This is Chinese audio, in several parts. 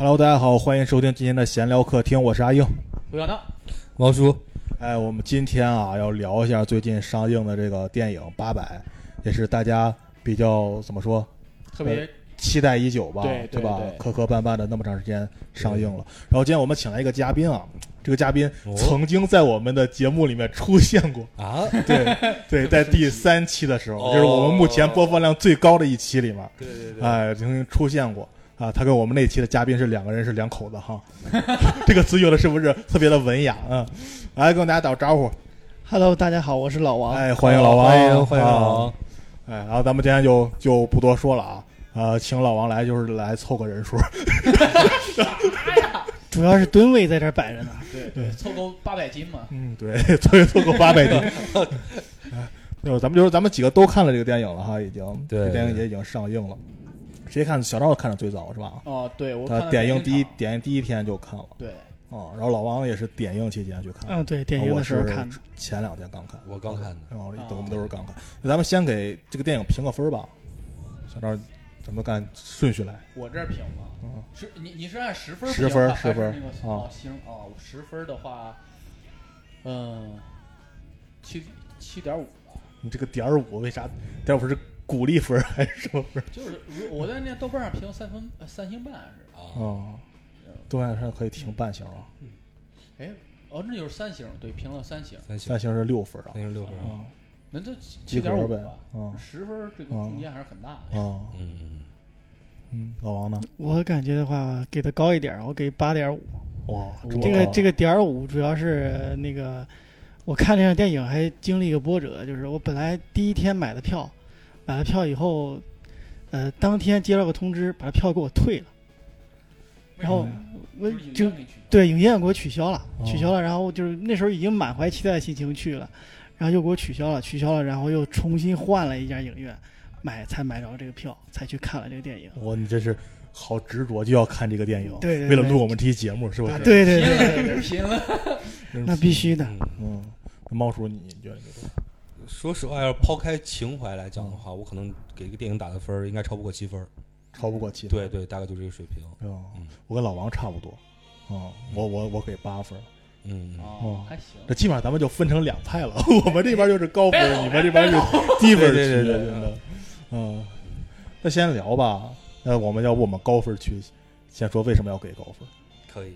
Hello，大家好，欢迎收听今天的闲聊客厅，我是阿英。不要闹，王叔，哎，我们今天啊要聊一下最近上映的这个电影《八百》，也是大家比较怎么说特别期待已久吧，对对吧？磕磕绊绊的那么长时间上映了。然后今天我们请来一个嘉宾啊，这个嘉宾哦。曾经在我们的节目里面出现过，啊，对对，在第三期的时候，哦。就是我们目前播放量最高的一期里面，对对对，哎，曾经出现过啊。他跟我们那期的嘉宾是两个人，是两口子哈。这个词用的是不是特别的文雅啊？来跟大家打个招呼，Hello，大家好，我是老王。哎，欢迎老王，欢迎欢迎老啊王，哎，然后咱们今天就就不多说了啊，呃，请老王来就是来凑个人数，主要是吨位在这儿摆着呢。对对，凑够八百斤嘛。嗯，对，凑一凑够八百斤。哎，就咱们就说咱们几个都看了这个电影了哈，已经，对这电影也已经上映了。谁看？小赵看的最早是吧？哦，对，我他点映第一点映第一天就看了，对，哦，然后老王也是点映期间去看，嗯，对，点映的时候看。的。我是前两天刚看，我刚看的，然后哦我们都是刚看。那咱们先给这个电影评个分吧，小赵，咱们按顺序来，我这儿评嘛，嗯，是你你是按十分十分十分儿。那个啊哦。行哦，十分的话，嗯，七七点五吧，你这个点儿五为啥？点儿五是鼓励分儿还是什么分儿？就是如我在那豆瓣上评三分呃三星半是，啊，哦，豆瓣上可以评半星啊，哎，哦，那就是三星，对，评了三星，三星。三星是六分儿啊，三星六分，啊那这及七点五格呗吧，，啊十分这个啊空间还是很大的。啊嗯嗯，嗯，老王呢？我感觉的话，给的高一点儿，我给八点五。哇，这这个这个点儿五主要是那个，我看这场电影还经历一个波折，就是我本来第一天买的票，买了票以后，呃，当天接到个通知，把票给我退了，然后我就对影院给我取消了，哦取消了，然后就是那时候已经满怀期待的心情去了，然后又给我取消了，取消了，然后又重新换了一家影院，买才买着这个票，才去看了这个电影。哇，你这是好执着，就要看这个电影，对对对为了录我们这期节目，是不是？对对对，了，拼了。那必须的。嗯猫叔，你觉得这个？说实话，要抛开情怀来讲的话，我可能给一个电影打的分儿应该超不过七分，超不过七分？对对，大概就这个水平，哦。嗯，我跟老王差不多，哦，我我我给八分，嗯，嗯哦，还行。这基本上咱们就分成两派了，我们这边就是高分你们这边是低分对对对对真的，嗯，那先聊吧，那我们要不我们高分区先说为什么要给高分？可以，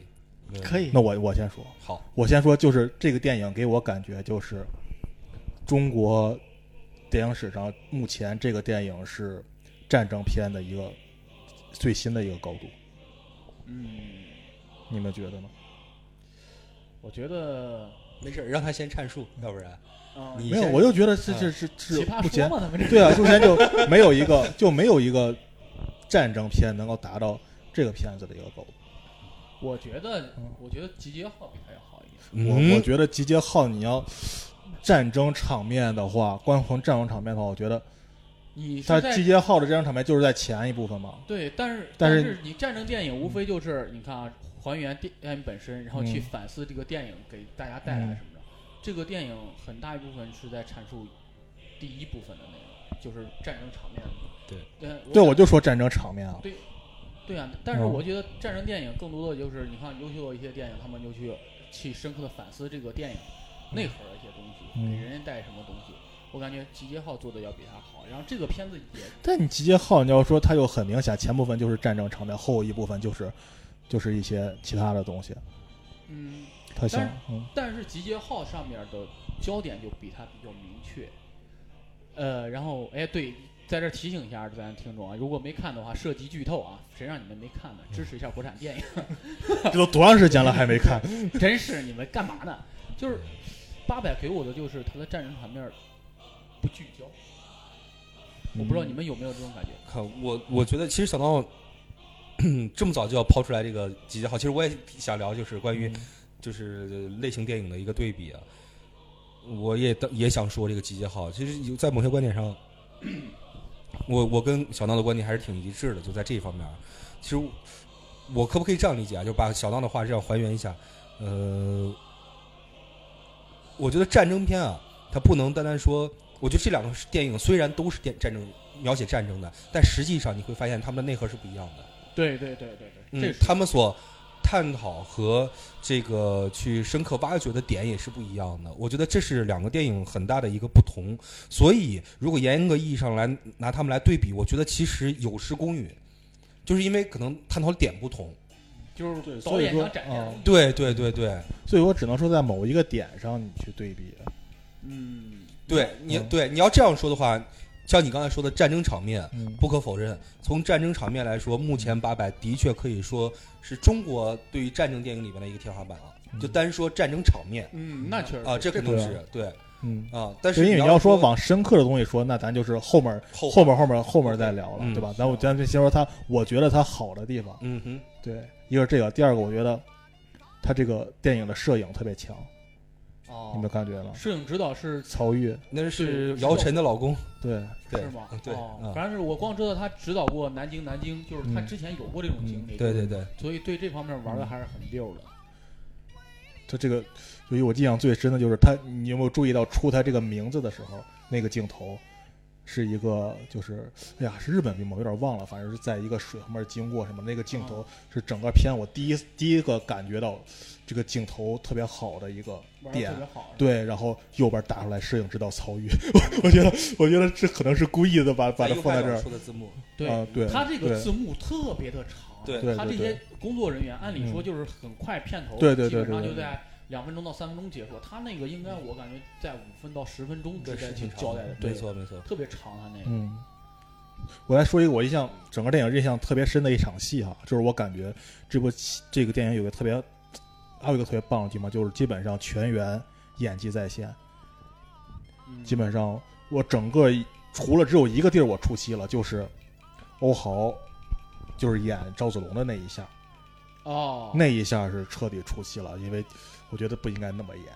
可以那我我先说，好，我先说，就是这个电影给我感觉就是中国电影史上目前这个电影是战争片的一个最新的一个高度，嗯，你们觉得呢？我觉得，没事，让他先阐述，要不然。嗯，没有，我就觉得是嗯。是是是目前对啊，目前就没有一个就没有一个战争片能够达到这个片子的一个高度。我觉得嗯，我觉得集结号比它要好一点。嗯。我我觉得集结号你要战争场面的话，光从战争场面的话，我觉得你是在集结号的战争场面就是在前一部分嘛。对，但是但是是你战争电影无非就是你看啊，还原电影本身，然后去嗯反思这个电影给大家带来嗯什么的。这个电影很大一部分是在阐述第一部分的内容，就是战争场面。对，对，对，我就说战争场面啊。对对啊，但是嗯我觉得战争电影更多的就是你看优秀的一些电影，他们就去去深刻的反思这个电影内核的一些东西，嗯给人家带什么东西。我感觉《集结号》做的要比他好，然后这个片子也但你集结号，你要说它又很明显，前部分就是战争场面，后一部分就是就是一些其他的东西。嗯，它行但是嗯但是集结号上面的焦点就比它比较明确。呃，然后哎，对，在这提醒一下咱听众啊，如果没看的话，涉及剧透啊，谁让你们没看呢？支持一下国产电影，这都多长时间了还没看？真是你们干嘛呢？就是八百给我的就是他的战争场面不聚焦，我不知道你们有没有这种感觉。看我，我觉得其实小到 这么早就要抛出来这个集结号，其实我也想聊，就是关于就是类型电影的一个对比啊。我也也想说这个集结号，其实有在某些观点上，我我跟小闹的观点还是挺一致的，就在这一方面。其实我可不可以这样理解啊？就把小闹的话这样还原一下，呃，我觉得战争片啊，它不能单单说，我觉得这两个电影虽然都是电战争描写战争的，但实际上你会发现它们的内核是不一样的。对对对对对，嗯他们所探讨和这个去深刻挖掘的点也是不一样的。我觉得这是两个电影很大的一个不同。所以，如果严格意义上来拿他们来对比，我觉得其实有失公允，就是因为可能探讨的点不同。就是对导演所以说啊想展现的。对对对对所以我只能说在某一个点上你去对比。嗯，对，你嗯对你要这样说的话，像你刚才说的战争场面，嗯不可否认，从战争场面来说，目前八百的确可以说是中国对于战争电影里面的一个天花板了。嗯就单说战争场面嗯，那确实啊，这肯定是对嗯，啊。但是因为你要说往深刻的东西说，那咱就是后面后后面后面后面再聊了，嗯对吧？咱我咱就先说他，我觉得他好的地方，嗯哼，对，一个是这个，第二个我觉得他这个电影的摄影特别强，哦你，们感觉吗？摄影指导是曹郁，那是是姚晨的老公，对，对是吗嗯？对哦嗯反正是我光知道他指导过《南京南京》，就是他嗯之前有过这种经历，对对对，所以对这方面玩的还是很溜的。他这个，所以我印象最深的就是他，你有没有注意到出他这个名字的时候，那个镜头是一个，就是哎呀，是日本兵吗？我有点忘了，反正是在一个水旁边经过什么，那个镜头是整个片我第一第一个感觉到这个镜头特别好的一个点对，然后右边打出来摄影指导曹禺，我我觉得我觉得这可能是故意的把把它放在这儿，出的字幕，对啊对他这个字幕特别的长，对他这些工作人员按理说嗯就是很快片头，对对对基本上对对就在两分钟到三分钟结束。他那个应该我感觉在五分到十分钟之间挺长交代的，对没，错没错。特别长他那个。嗯，我来说一个我印象整个电影印象特别深的一场戏哈，就是我感觉这部戏这个电影有个特别，还有一个特别棒的地方，就是基本上全员演技在线，嗯基本上我整个除了只有一个地儿我出戏了，就是欧豪，就是演赵子龙的那一下，哦，那一下是彻底出戏了，因为我觉得不应该那么演，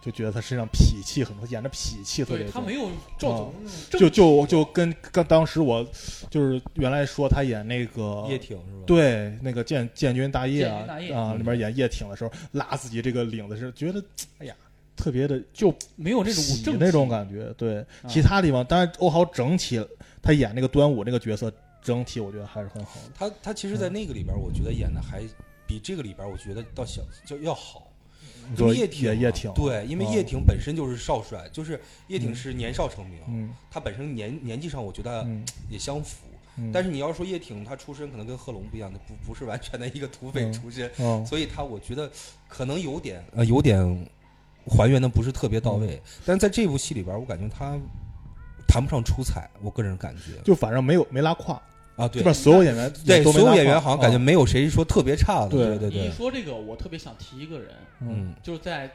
就觉得他身上痞气很多，演的痞气特别重。对他没有赵总就就就跟跟当时我就是原来说他演那个叶挺是吧？，对那个建建军大业啊里面演叶挺的时候拉自己这个领子是觉得哎呀特别的就没有那种正痞那种感觉，对啊其他地方当然欧豪整体他演那个端午那个角色整体我觉得还是很好的，他他其实，在那个里边，我觉得演的还比这个里边，我觉得倒小就要好。叶挺啊，叶叶挺对，因为啊叶挺本身就是少帅，就是叶挺嗯是年少成名，嗯他本身年年纪上我觉得嗯也相符。嗯，但是你要说叶挺，他出身可能跟贺龙不一样，他不不是完全的一个土匪嗯出身，嗯所以他我觉得可能有点呃有点还原的不是特别到嗯位。但是在这部戏里边，我感觉他谈不上出彩，我个人感觉就反正没有没拉胯，啊，对。这边所有演员对，所有演员好像感觉啊没有谁说特别差的，对。对对你一，说这个，我特别想提一个人，嗯。嗯就是在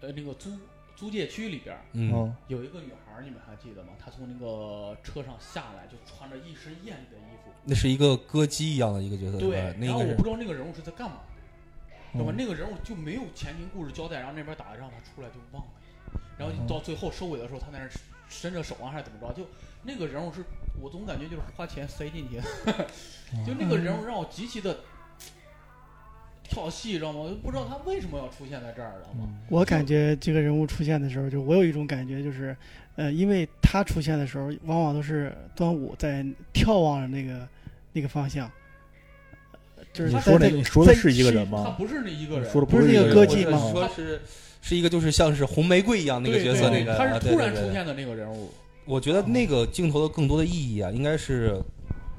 呃那个租租界区里边嗯。嗯有一个女孩，你们还记得吗？她从那个车上下来，就穿着一身艳丽的衣服，那是一个歌姬一样的一个角色，对，那个是。然后我不知道那个人物是在干嘛，对吧？嗯那个人物就没有前情故事交代，然后那边打让他出来就忘了，然后到最后收尾的时候，他在那儿伸着手啊还是怎么着？就那个人物是我总感觉就是花钱塞进去的，就那个人物让我极其的跳戏，知道吗？我就不知道他为什么要出现在这儿，知道吗？嗯我感觉这个人物出现的时候，就我有一种感觉，就是，呃，因为他出现的时候，往往都是端午在眺望着那个那个方向，呃就是你说那在在你说的在是一个人吗他？不是那一个人，说的不是那个歌姬吗是说是是一个就是像是红玫瑰一样那个角色，那个啊他是突然出现的那个人物。我觉得那个镜头的更多的意义啊，应该是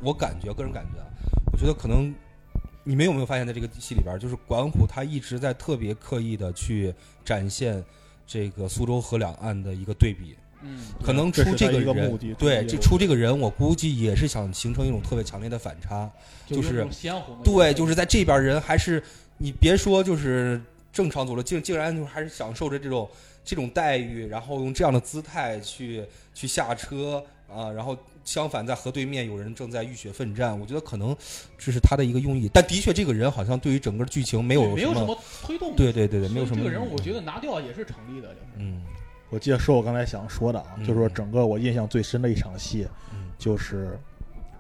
我感觉个人感觉啊，我觉得可能你们有没有发现，在这个戏里边，就是管虎他一直在特别刻意的去展现这个苏州河两岸的一个对比。嗯，可能出这个人对，这这出这个人，我估计也是想形成一种特别强烈的反差。就是对，就是在这边人还是你别说就是正常走了，竟竟然就还是享受着这种这种待遇，然后用这样的姿态去去下车啊，然后相反在河对面有人正在浴血奋战，我觉得可能这是他的一个用意。但的确，这个人好像对于整个剧情没有没有什么推动。对对对对，没有什么这个人，我觉得拿掉也是成立的，就是。嗯。我记得说我刚才想说的啊，嗯。就是说整个我印象最深的一场戏，嗯。就是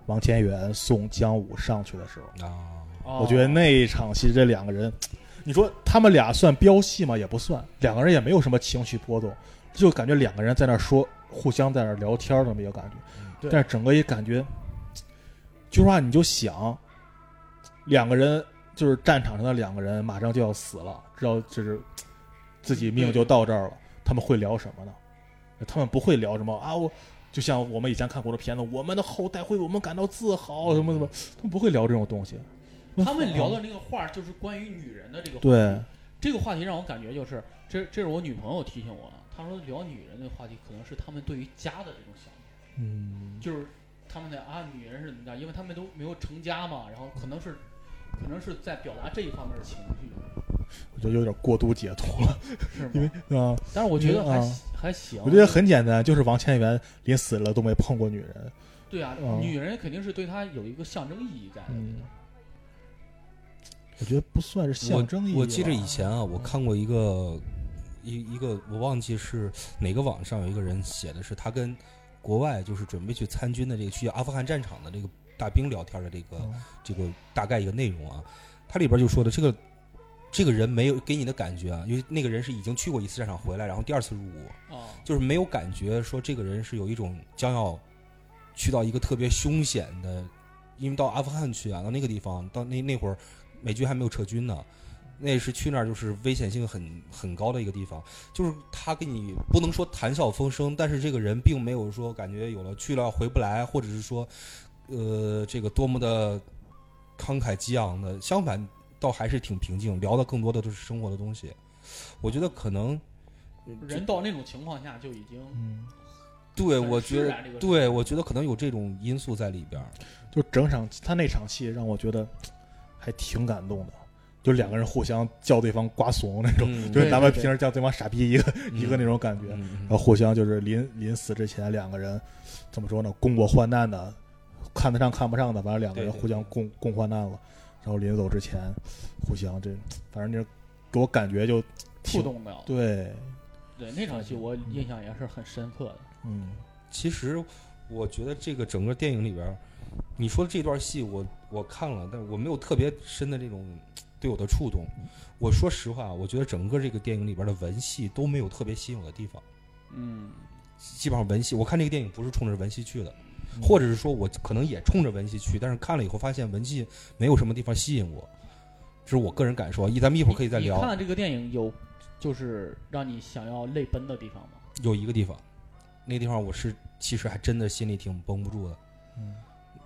王千源送姜武上去的时候，啊。哦。我觉得那一场戏这两个人，你说他们俩算飙戏吗？也不算，两个人也没有什么情绪波动，就感觉两个人在那说，互相在那聊天儿那么一个感觉。对但是整个一感觉，就说话你就想，两个人就是战场上的两个人马上就要死了，知道就是自己命就到这儿了，他们会聊什么呢？他们不会聊什么啊，我就像我们以前看过的片子，我们的后代会为我们感到自豪，什么什么，他们不会聊这种东西。他们聊的那个话儿就是关于女人的这个话题。对，这个话题让我感觉就是，这这是我女朋友提醒我的。她说聊女人的话题，可能是他们对于家的这种想法，嗯，就是他们的啊，女人是怎么着？因为他们都没有成家嘛，然后可能是，可能是在表达这一方面的情绪，我觉得有点过度解读了，是因为吗？啊，但是我觉得还、啊还行。我觉得很简单，就是王千源临死了都没碰过女人。对啊，嗯女人肯定是对他有一个象征意义在的。嗯，我觉得不算是象征意义。我。我记得以前啊，我看过一个一一个，我忘记是哪个网上有一个人写的是他跟国外就是准备去参军的这个去阿富汗战场的这个大兵聊天的这个嗯这个大概一个内容啊，他里边就说的这个这个人没有给你的感觉啊，因为那个人是已经去过一次战场回来，然后第二次入伍，哦，就是没有感觉说这个人是有一种将要去到一个特别凶险的，因为到阿富汗去啊，到那个地方，到那那会儿美军还没有撤军呢，那是去那儿就是危险性很很高的一个地方，就是他跟你不能说谈笑风生，但是这个人并没有说感觉有了去了回不来，或者是说，呃，这个多么的慷慨激昂的，相反倒还是挺平静，聊的更多的都是生活的东西。我觉得可能人到那种情况下就已经嗯，对，我觉得对，我觉得可能有这种因素在里边。就整场他那场戏让我觉得还挺感动的，就两个人互相叫对方瓜怂那种，嗯就是咱们平时叫对方傻逼一个、嗯一个那种感觉。嗯然后互相就是临临死之前，两个人怎么说呢？共过患难的，看得上看不上的，反正两个人互相共共患难了。然后临走之前，互相这，反正这给我感觉就触动到。对，对那场戏，我印象也是很深刻的。嗯其实我觉得这个整个电影里边儿，你说的这段戏我我看了，但我没有特别深的这种对我的触动。我说实话，我觉得整个这个电影里边的文戏都没有特别吸引我的地方。嗯，基本上文戏，我看这个电影不是冲着文戏去的，嗯或者是说我可能也冲着文戏去，但是看了以后发现文戏没有什么地方吸引我，这是我个人感受。一咱们一会儿可以再聊你看。了这个电影有就是让你想要泪奔的地方吗？有一个地方，那个地方我是其实还真的心里挺绷不住的。嗯，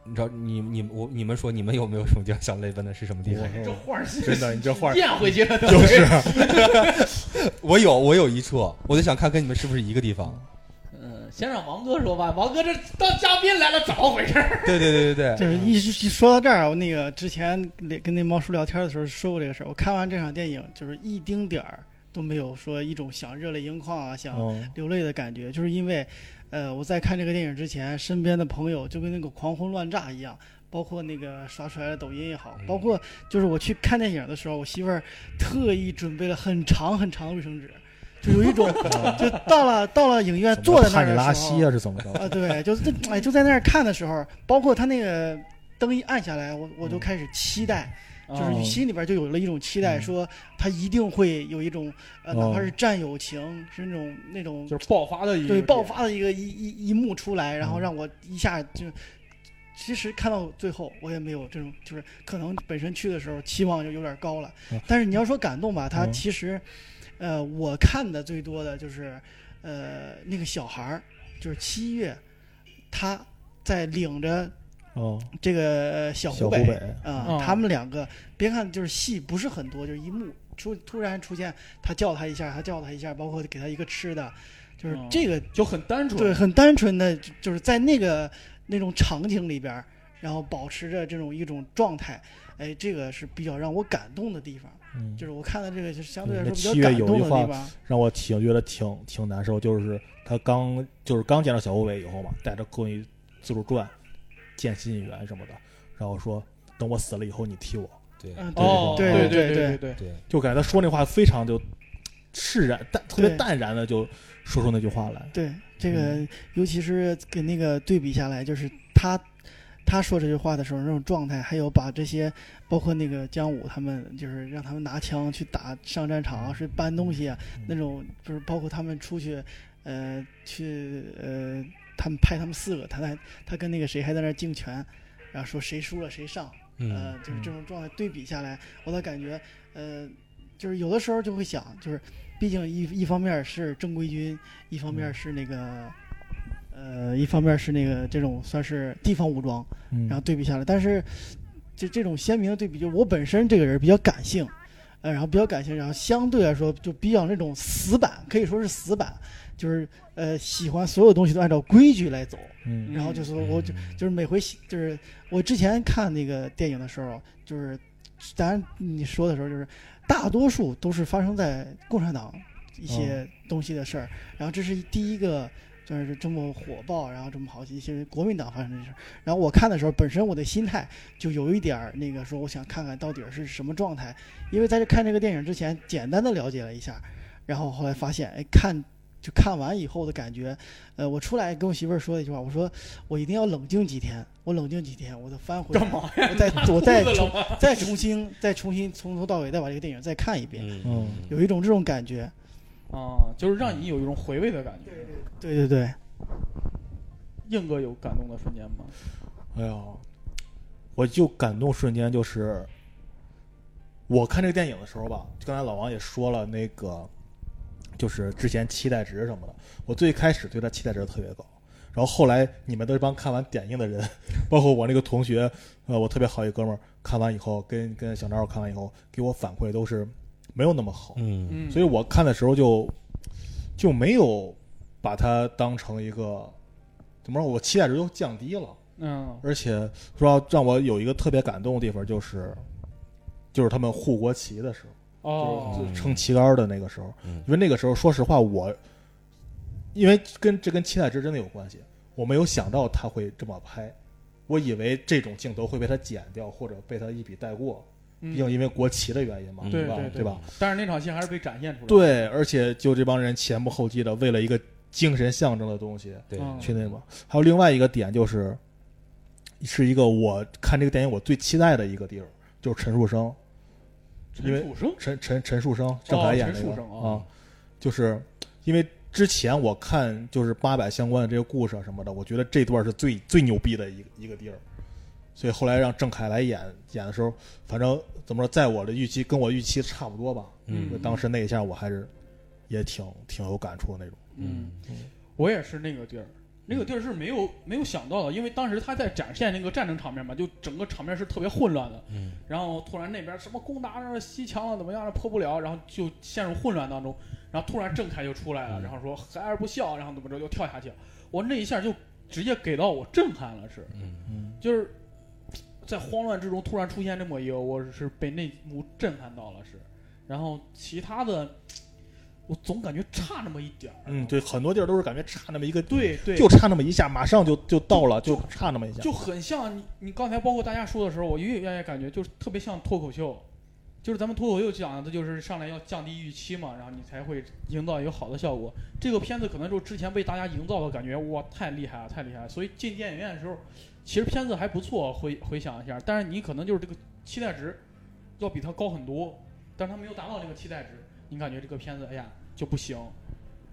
你知道，你你我你们说你们有没有什么地方想泪奔的？是什么地方？这画儿是真的，你这画儿咽回去了都。就是 我有，我有一处，我就想看跟你们是不是一个地方。嗯，先让王哥说吧。王哥这当嘉宾来了，怎么回事？对对对对对，就是一一说到这儿，我那个之前跟跟那猫叔聊天的时候说过这个事儿。我看完这场电影，就是一丁点儿都没有说一种想热泪盈眶啊，想嗯流泪的感觉，就是因为，呃，我在看这个电影之前，身边的朋友就跟那个狂轰乱炸一样，包括那个刷出来的抖音也好，嗯包括就是我去看电影的时候，我媳妇儿特意准备了很长很长的卫生纸，就有一种 就到了到了影院坐在那儿的时候拉稀啊，是怎么着？啊，对，就是哎就在那儿看的时候，包括他那个灯一暗下来，我我就开始期待，就是哦心里边就有了一种期待，嗯。说他一定会有一种呃，哪怕哦。是战友情，是那种那种就是爆发的一个对爆发的一个一一一幕出来，然后嗯。让我一下就。其实看到最后，我也没有这种，就是可能本身去的时候期望就有点高了嗯，但是你要说感动吧，他嗯。其实，呃，我看的最多的就是，呃，那个小孩儿，就是七月，他在领着哦，这个呃小湖北啊、嗯他们两个，别看就是戏不是很多，就是一幕出突然出现，他叫他一下，他叫他一下，包括给他一个吃的，就是嗯这个就很单纯。对，很单纯的，就就是在那个那种场景里边，然后保持着这种一种状态，哎，这个是比较让我感动的地方。嗯，就是我看到这个，就相对来说比较感动有一话的地方。让我挺觉得挺挺难受，就是他刚就是刚见到小湖北以后嘛，带着关于自主传、见新演员什么的，然后说等我死了以后你踢我，对。嗯，哦，对对对对对，对，就感觉他说那话非常就释然淡，特别淡然的就说出那句话来。对，这个嗯。尤其是跟那个对比下来，就是他他说这句话的时候那种状态，还有把这些包括那个姜武他们，就是让他们拿枪去打上战场啊，是搬东西啊，嗯。那种就是包括他们出去，呃，去呃，他们派他们四个，他在他跟那个谁还在那儿竞拳，然后说谁输了谁上，呃嗯，就是这种状态对比下来，我的感觉，呃，就是有的时候就会想，就是毕竟一一方面是正规军，一方面是那个，呃，一方面是那个这种算是地方武装，嗯。然后对比下来，但是就这种鲜明的对比，就我本身这个人比较感性，呃，然后比较感性，然后相对来说就比较那种死板，可以说是死板，就是呃喜欢所有东西都按照规矩来走，嗯然后就是我就就是每回就是我之前看那个电影的时候，就是当然你说的时候，就是大多数都是发生在共产党一些东西的事儿，然后这是第一个。就是这么火爆，然后这么好一些国民党发生的事儿。然后我看的时候，本身我的心态就有一点儿那个说，我想看看到底是什么状态。因为在这看这个电影之前，简单的了解了一下，然后后来发现，哎，看就看完以后的感觉，呃，我出来跟我媳妇儿说了一句话，我说我一定要冷静几天，我冷静几天，我再翻回来，干嘛呀？我再我再 重再重新再重新从头到尾再把这个电影再看一遍，嗯嗯有一种这种感觉。啊，就是让你有一种回味的感觉。对对对，硬哥有感动的瞬间吗？哎呀，我就感动瞬间就是，我看这个电影的时候吧，刚才老王也说了，那个就是之前期待值什么的，我最开始对他期待值特别高，然后后来你们这帮看完点映的人，包括我那个同学，呃，我特别好一哥们儿，看完以后跟跟小张看完以后给我反馈都是没有那么好，嗯。嗯，所以我看的时候就就没有把它当成一个怎么说，我期待值就降低了。嗯。而且说让我有一个特别感动的地方，就是就是他们护国旗的时候，哦就撑旗杆的那个时候，嗯因为那个时候说实话，我因为跟这跟期待值真的有关系，我没有想到他会这么拍，我以为这种镜头会被他剪掉或者被他一笔带过，嗯毕竟因为国旗的原因嘛，嗯吧？对对对吧？？但是那场戏还是被展现出来。，对，而且就这帮人前仆后继的，为了一个精神象征的东西，对，嗯去那个。还有另外一个点就是，是一个我看这个电影我最期待的一个地儿，就是陈树生，因为陈陈陈陈树生郑恺演那个陈树生啊哦，就是因为之前我看就是八百相关的这个故事啊什么的，我觉得这段是最最牛逼的一个一个地儿，所以后来让郑恺来演演的时候，反正怎么说，在我的预期跟我预期差不多吧。嗯当时那一下我还是也挺挺有感触的那种。嗯，我也是那个地儿，那个地儿是没有没有想到的，因为当时他在展现那个战争场面嘛，就整个场面是特别混乱的，嗯。然后突然那边什么攻打了西墙了，怎么样了破不了，然后就陷入混乱当中，然后突然郑恺就出来了，嗯。然后说孩儿不孝，然后怎么着就跳下去了，我那一下就直接给到我震撼了，是嗯。嗯。就是在慌乱之中突然出现这么一个，我是被那幕震撼到了是，然后其他的我总感觉差那么一点儿，嗯，对，很多地儿都是感觉差那么一个，对对，就差那么一下，马上就就到了，就差那么一下。就很像你你刚才包括大家说的时候，我越来越感觉就是特别像脱口秀，就是咱们脱口秀讲的就是上来要降低预期嘛，然后你才会营造一个好的效果。这个片子可能就是之前被大家营造的感觉，哇，太厉害了，太厉害了。所以进电影院的时候，其实片子还不错，回回想一下，但是你可能就是这个期待值要比它高很多，但是它没有达到这个期待值，你感觉这个片子哎呀就不行。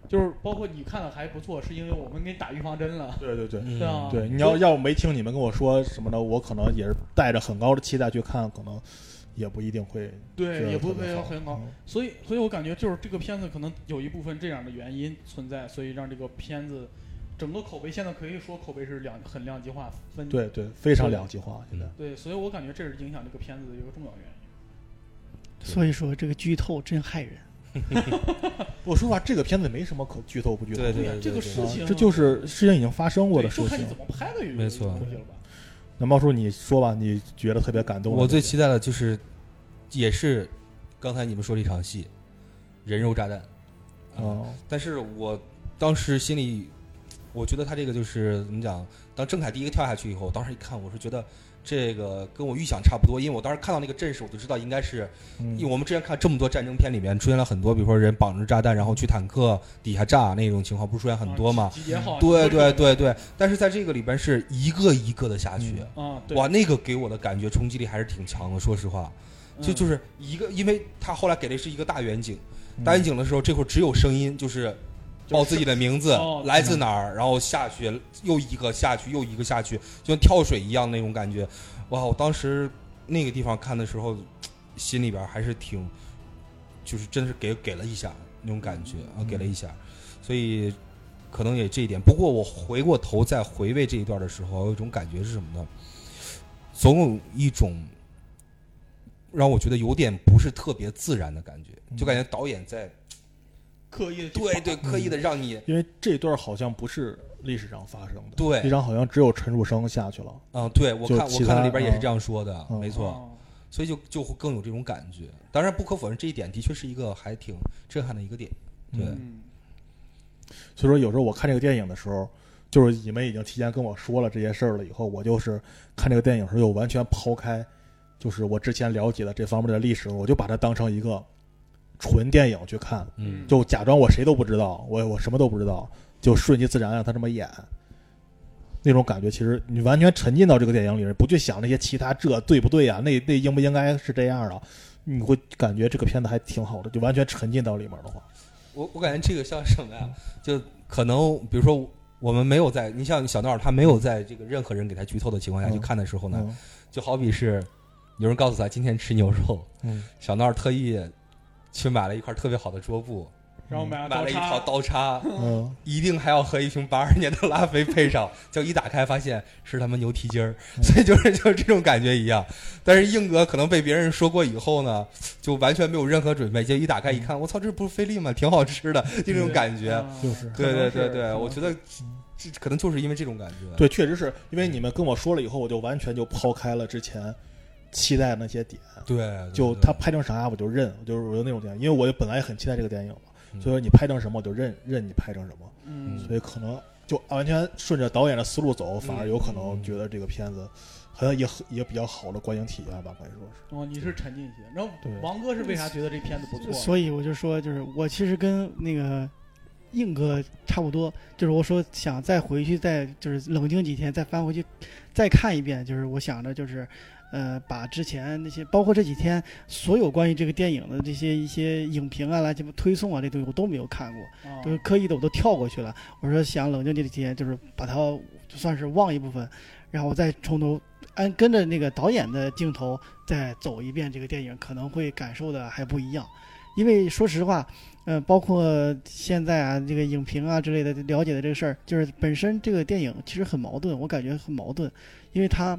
就是包括你看的还不错，是因为我们给你打预防针了。对对对。嗯对啊对，你要要没听你们跟我说什么的，我可能也是带着很高的期待去看，可能也不一定会觉对，也不会很高。嗯所以，所以我感觉就是这个片子可能有一部分这样的原因存在，所以让这个片子整个口碑现在可以说口碑是两很两极化分。对对，非常两极化。现在对，所以我感觉这是影响这个片子的一个重要原因。所以说这个剧透真害人。我说实话，这个片子没什么可剧透不剧透的，这个对啊事情这就是事情已经发生过的对，事情就看你怎。么拍的没错？那猫叔，你说吧，你觉得特别感动？我最期待的就是，也是刚才你们说的一场戏，人肉炸弹。哦，但是我当时心里，我觉得他这个就是怎么讲？当郑恺第一个跳下去以后，当时一看，我是觉得这个跟我预想差不多，因为我当时看到那个阵势，我就知道应该是，嗯因为我们之前看这么多战争片里面出现了很多，比如说人绑着炸弹然后去坦克底下炸那种情况，不是出现很多吗？对对对对，但是在这个里边是一个一个的下去，啊，哇，那个给我的感觉冲击力还是挺强的，说实话。就嗯就是一个，因为他后来给的是一个大远景，嗯大远景的时候，这会儿只有声音，就是报自己的名字哦，来自哪儿，然后下去，又一个下去，又一个下去，就像跳水一样那种感觉。哇！我当时那个地方看的时候，心里边还是挺，就是真的是给给了一下那种感觉啊，给了一下，所以可能也这一点。不过我回过头再回味这一段的时候，有一种感觉是什么呢？总有一种让我觉得有点不是特别自然的感觉，就感觉导演在刻意的对对刻意的让你因为这段好像不是历史上发生的，对这张好像只有陈楚生下去了。嗯，对我看我看到里边也是嗯这样说的，嗯没错。哦所以就就会更有这种感觉。当然，不可否认这一点的确是一个还挺震撼的一个点。对，嗯所以说有时候我看这个电影的时候，就是你们已经提前跟我说了这些事儿了以后，我就是看这个电影的时候又完全抛开，就是我之前了解的这方面的历史，我就把它当成一个纯电影去看，嗯就假装我谁都不知道，我我什么都不知道，就顺其自然让他这么演。那种感觉，其实你完全沉浸到这个电影里面，不去想那些其他这对不对呀、那那应不应该是这样啊？你会感觉这个片子还挺好的，就完全沉浸到里面的话，我我感觉这个像什么呀？就可能比如说我们没有在，你像小闹儿他没有在这个任何人给他剧透的情况下嗯去看的时候呢，嗯就好比是有人告诉他今天吃牛肉，嗯小闹儿特意去买了一块特别好的桌布，然后买买了一套刀刀叉，嗯，一定还要和一瓶八二年的拉菲配上，就一打开发现是他妈牛蹄筋儿，嗯所以就是就是这种感觉一样。但是硬哥可能被别人说过以后呢，就完全没有任何准备，就一打开一看，我操，这不是菲力吗？挺好吃的，就这种感觉。啊就是对对对对，我觉得这可能就是因为这种感觉。对，确实是因为你们跟我说了以后，我就完全就抛开了之前期待那些点，对，对对就他拍成啥我就认，就是我就那种电影，因为我本来也很期待这个电影嘛，嗯所以说你拍成什么我就认认你拍成什么，嗯所以可能就完全顺着导演的思路走，反而有可能嗯觉得这个片子好像也很也比较好的观影体验吧，可以说是。哦，你是沉浸型。然后对王哥是为啥觉得这片子不错？所以我就说，就是我其实跟那个硬哥差不多，就是我说想再回去，再就是冷静几天，再翻回去再看一遍，就是我想着就是。呃，把之前那些，包括这几天所有关于这个电影的这些一些影评啊、来什么推送啊，这东西我都没有看过，啊就是刻意的我都跳过去了。我说想冷静这几天，就是把它就算是忘一部分，然后我再从头按跟着那个导演的镜头再走一遍这个电影，可能会感受的还不一样。因为说实话，呃，包括现在啊，这个影评啊之类的了解的这个事儿，就是本身这个电影其实很矛盾，我感觉很矛盾，因为它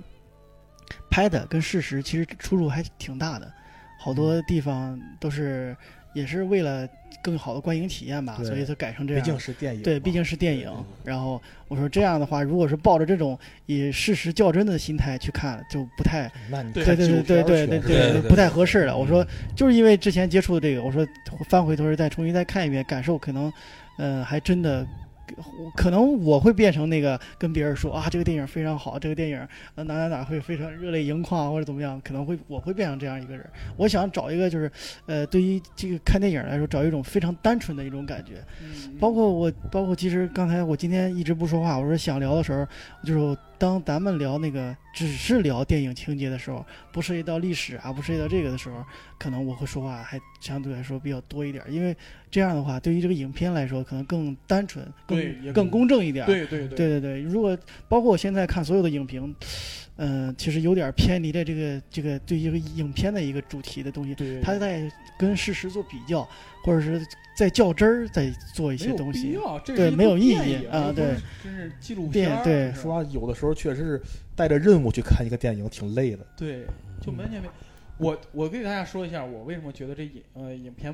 拍的跟事实其实出入还挺大的，好多地方都是也是为了更好的观影体验吧，所以才改成这毕样。竟是电影，对，毕竟是电影。然后我说这样的话，如果是抱着这种以事实较真的心态去看，就不太那你对对对对对对对对不太合适了。我说嗯就是因为之前接触的这个，我说翻回头再重新再看一遍，感受可能，呃，还真的。可能我会变成那个跟别人说啊，这个电影非常好，这个电影呃哪哪哪会非常热泪盈眶或者怎么样，可能会我会变成这样一个人。我想找一个就是，呃，对于这个看电影来说，找一种非常单纯的一种感觉。嗯包括我，包括其实刚才我今天一直不说话，我说想聊的时候，就是当咱们聊那个只是聊电影情节的时候，不涉及到历史啊，不涉及到这个的时候，可能我会说话还相对来说比较多一点，因为这样的话，对于这个影片来说，可能更单纯、更更公正一点。对对对。对对，如果包括我现在看所有的影评，嗯、其实有点偏离了这个这个对一个影片的一个主题的东西，对，他在跟事实做比较，或者是在较真儿，在做一些东西。必要，这对没有意义啊对真是纪录片儿。对说实话，有的时候确实是带着任务去看一个电影，挺累的。对，就完全没。我我给大家说一下，我为什么觉得这影呃影片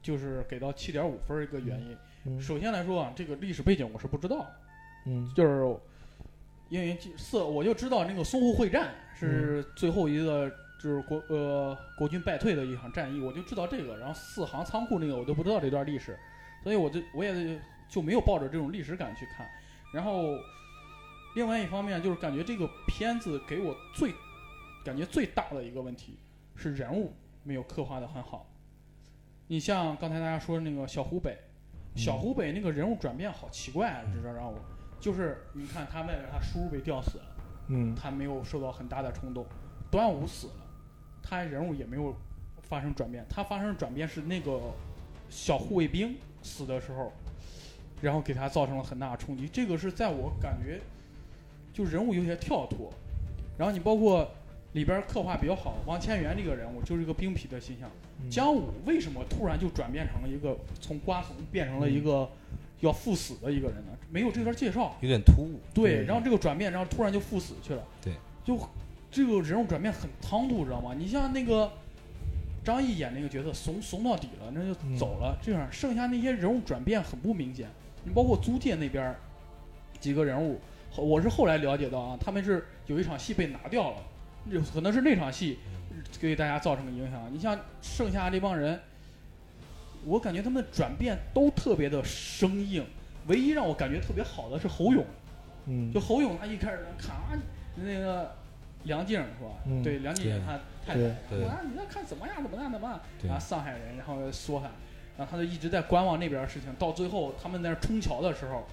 就是给到七点五分一个原因。嗯首先来说啊，这个历史背景我是不知道，嗯就是因为这四我就知道那个淞沪会战是最后一个就是国呃国军败退的一场战役，我就知道这个。然后四行仓库那个我都不知道这段历史，所以我就我也就没有抱着这种历史感去看。然后另外一方面就是感觉这个片子给我最感觉最大的一个问题是人物没有刻画的很好。你像刚才大家说那个小湖北，小湖北那个人物转变好奇怪啊，这让我就是你看他外边他叔被吊死了，嗯他没有受到很大的冲动，端午死了，他人物也没有发生转变，他发生转变是那个小护卫兵死的时候，然后给他造成了很大的冲击，这个是在我感觉就人物有些跳脱，然后你包括里边刻画比较好，王千源这个人物就是一个兵痞的形象。嗯姜武为什么突然就转变成了一个从瓜怂变成了一个要赴死的一个人呢？没有这段介绍。有点突兀。对，嗯然后这个转变，然后突然就赴死去了。对，就这个人物转变很唐突，知道吗？你像那个张译演那个角色怂怂到底了，那就嗯走了。这样剩下那些人物转变很不明显。你包括租界那边几个人物，我是后来了解到啊，他们是有一场戏被拿掉了，有可能是那场戏给大家造成的影响。你像剩下这帮人，我感觉他们的转变都特别的生硬。唯一让我感觉特别好的是侯勇。嗯就侯勇他一开始看啊，那个梁静是吧？嗯对，梁静对演他太太对，对说啊，你在看怎么样怎么样怎么样？然后上海人，然后说他，然后他就一直在观望那边的事情。到最后他们在那冲桥的时候，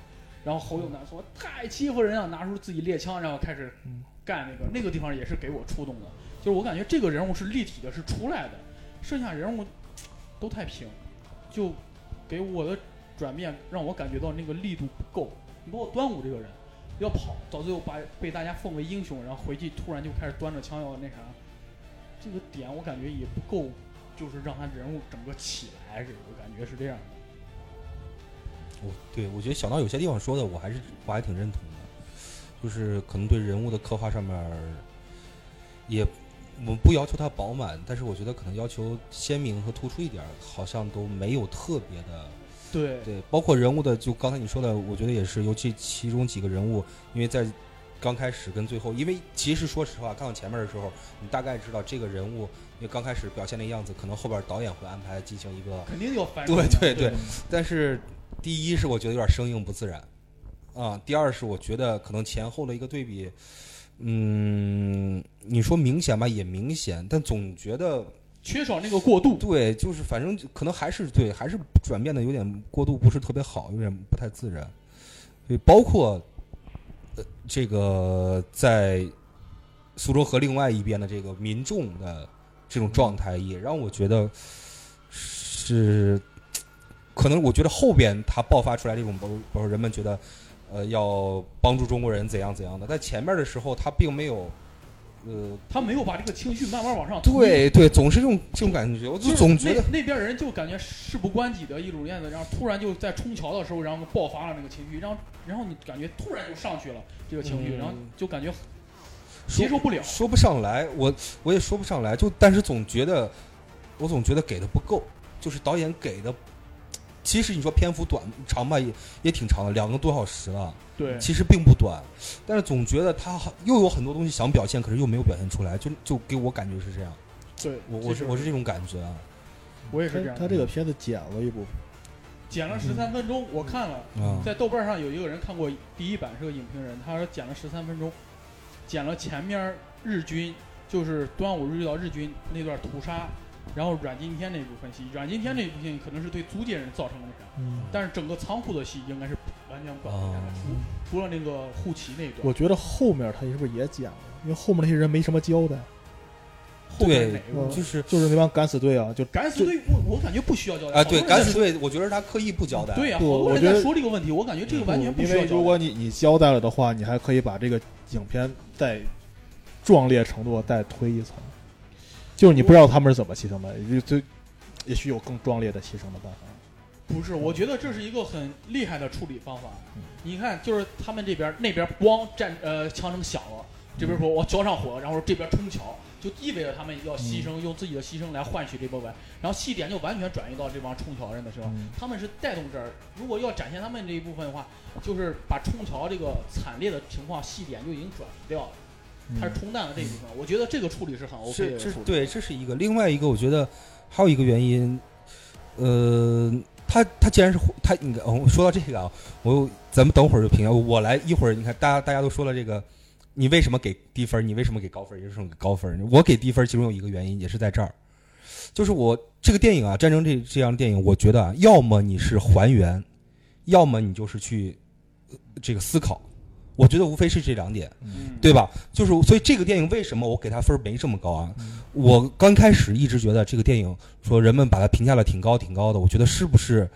然后侯勇南说太欺负人了，拿出自己猎枪，然后开始嗯干那个那个地方也是给我触动的，就是我感觉这个人物是立体的，是出来的，剩下人物都太平，就给我的转变让我感觉到那个力度不够。你包括端午这个人。要跑，到最后把被大家奉为英雄，然后回去突然就开始端着枪要那啥，这个点我感觉也不够，就是让他人物整个起来似的，我感觉是这样的。我对我觉得小闹有些地方说的，我还是我还挺认同的，就是可能对人物的刻画上面，也我们不要求它饱满，但是我觉得可能要求鲜明和突出一点，好像都没有特别的对，对，包括人物的，就刚才你说的，我觉得也是，尤其其中几个人物，因为在刚开始跟最后，因为其实说实话，看到前面的时候，你大概知道这个人物，因为刚开始表现的样子，可能后边导演会安排进行一个肯定要翻对身的对对，但是第一是我觉得有点生硬不自然，啊，第二是我觉得可能前后的一个对比，嗯，你说明显吧，也明显，但总觉得缺少那个过渡。对，就是反正可能还是对，还是转变的有点过度，不是特别好，有点不太自然。对，包括呃这个在苏州河另外一边的这个民众的这种状态，也让我觉得是可能，我觉得后边他爆发出来这种，包包括人们觉得呃要帮助中国人怎样怎样的，在前面的时候他并没有呃。他没有把这个情绪慢慢往上推，对对，总是这种这种感觉，我就就是总觉得那那边人就感觉事不关己的一种样子，然后突然就在冲桥的时候，然后爆发了那个情绪，然后然后你感觉突然就上去了这个情绪，嗯然后就感觉接受不了。说不上来，我我也说不上来，就但是总觉得，我总觉得给的不够，就是导演给的，其实你说篇幅短长吧，也也挺长的，两个多小时了，对，其实并不短，但是总觉得他好又有很多东西想表现，可是又没有表现出来，就就给我感觉是这样，对，我我是我是这种感觉啊，我也是这样。他他这个片子剪了一部分，剪了十三分钟，我看了，啊。在豆瓣上有一个人看过第一版，是个影评人，他说剪了十三分钟，剪了前面日军就是端午日遇到日军那段屠杀，然后阮经天那部分戏，阮经天那部分戏可能是对租界人造成了那啥，嗯，但是整个仓库的戏应该是完全管不表现的，哦除除了那个护旗那一段。我觉得后面他是不是也剪了？因为后面那些人没什么交代，后面哪对一部分就是就是那帮敢死队啊，就敢死队，我我感觉不需要交代啊，对，好多人敢死队，我觉得他刻意不交代，对呀、不好多人在我觉得说这个问题，我感觉这个完全不因需要交代。为如果你你交代了的话，你还可以把这个影片再壮烈程度再推一层，就是你不知道他们是怎么牺牲的，也就也许有更壮烈的牺牲的办法。不是，我觉得这是一个很厉害的处理方法嗯。你看，就是他们这边那边咣战呃枪声响了，这边说我交上火，然后这边冲桥，就意味着他们要牺牲，用自己的牺牲来换取这波文。然后戏点就完全转移到这帮冲桥人的身上，嗯他们是带动这儿。如果要展现他们这一部分的话，就是把冲桥这个惨烈的情况戏点就已经转移掉了，它是冲淡了这一部分。我觉得这个处理是很 OK 的处理。这对，这是一个。另外一个，我觉得还有一个原因，呃，他他既然是他，你看，哦，说到这个啊，我咱们等会儿就评价，我来一会儿，你看大家大家都说了这个，你为什么给低分？你为什么给高分？你为什么给高分？我给低分，其中有一个原因也是在这儿，就是我这个电影啊，战争这这样的电影，我觉得啊，要么你是还原，要么你就是去呃这个思考。我觉得无非是这两点。嗯，对吧？就是所以这个电影为什么我给它分儿没这么高啊？嗯我刚开始一直觉得这个电影说人们把它评价的挺高挺高的，我觉得是不是，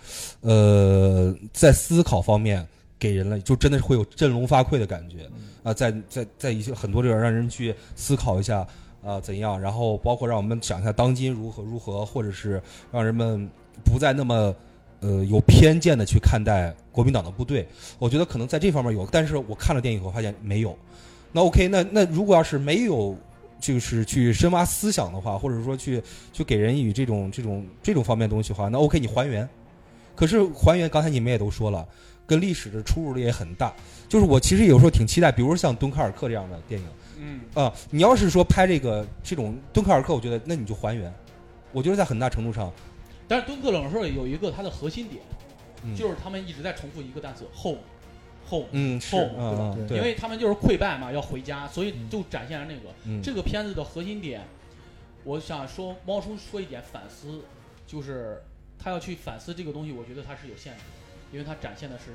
呃，在思考方面给人了就真的是会有振聋发聩的感觉啊、在在在一些很多地方让人去思考一下，呃怎样，然后包括让我们想一下当今如何如何，或者是让人们不再那么呃有偏见的去看待国民党的部队。我觉得可能在这方面有，但是我看了电影以后发现没有。那 OK，那那如果要是没有。就是去深挖思想的话，或者说去去给人以这种这种这种方面东西的话，那 OK，你还原。可是还原，刚才你们也都说了，跟历史的出入也很大。就是我其实有时候挺期待，比如说像敦刻尔克这样的电影，嗯啊，你要是说拍这个这种敦刻尔克，我觉得那你就还原。我觉得在很大程度上，但是敦刻冷事有一个它的核心点，嗯。就是他们一直在重复一个单词 home home，嗯是后嗯嗯对，因为他们就是溃败嘛，要回家，所以就展现了那个。嗯。这个片子的核心点，我想说猫叔说一点反思，就是他要去反思这个东西，我觉得他是有限制的，因为他展现的是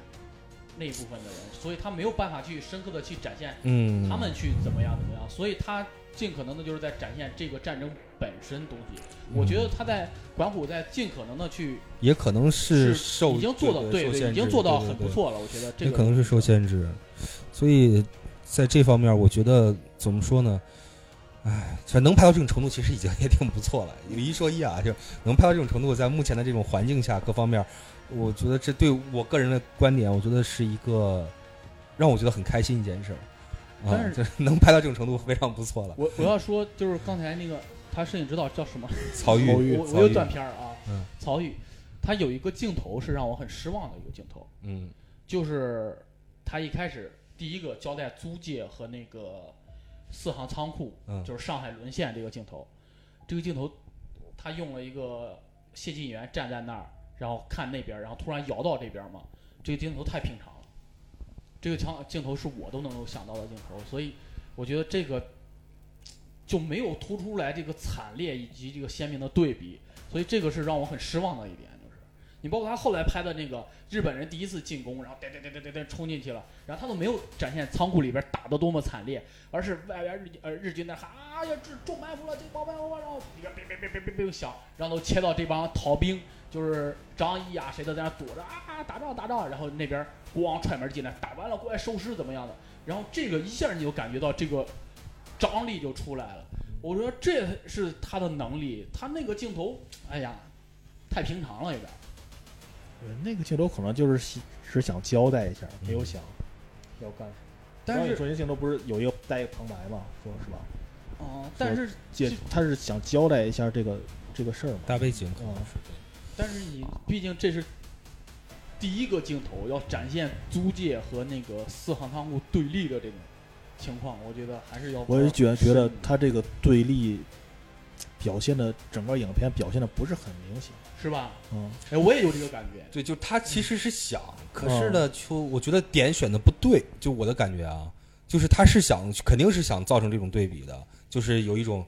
那一部分的人，所以他没有办法去深刻的去展现嗯。他们去怎么样怎么样，所以他尽可能的就是在展现这个战争本身东西。我觉得他在管虎在尽可能的去也可能是受已经做到对对，已经做到很不。错了，我觉得这个也可能是受限制，所以在这方面，我觉得怎么说呢？唉，反正能拍到这种程度，其实已经 也挺不错了。有一说一啊，就能拍到这种程度，在目前的这种环境下，各方面，我觉得这对我个人的观点，我觉得是一个让我觉得很开心一件事儿。啊但是就是能拍到这种程度，非常不错了。我我要说就是刚才那个他摄影指导叫什么？曹曹郁郁，我我有断片儿啊，嗯曹郁，他有一个镜头是让我很失望的一个镜头，嗯就是他一开始第一个交代租界和那个四行仓库，嗯就是上海沦陷这个镜头，这个镜头他用了一个谢晋元站在那儿，然后看那边儿，然后突然摇到这边儿嘛，这个镜头太平常了，这个枪镜头是我都能够想到的镜头，所以我觉得这个就没有突出来这个惨烈以及这个鲜明的对比，所以这个是让我很失望的一点，就是你包括他后来拍的那个日本人第一次进攻，然后噔噔噔噔噔噔冲进去了，然后他都没有展现仓库里边打的多么惨烈，而是外边日呃日军在喊啊呀中中埋伏了，这帮埋伏了，然后里边别别别别别别响，然后都切到这帮逃兵，就是张毅啊谁都在那躲着啊打仗打仗，然后那边咣踹门进来，打完了过来收尸怎么样的，然后这个一下你就感觉到这个张力就出来了。我说这是他的能力，他那个镜头，哎呀，太平常了有点。对那个镜头可能就是是想交代一下，没有想要干什么。但是，刚才你说那镜头不是有一个带一个旁白嘛，说是吧？哦、但是解他是想交代一下这个这个事儿嘛。大背景可能嗯是对。但是你毕竟这是第一个镜头，要展现租界和那个四行仓库对立的这种情况，我觉得还是要。我也觉得觉得他这个对立表现的整个影片表现的不是很明显。是吧？嗯，哎，我也有这个感觉。对，就他其实是想，可是呢，就我觉得点选的不对，就我的感觉啊，就是他是想，肯定是想造成这种对比的，就是有一种，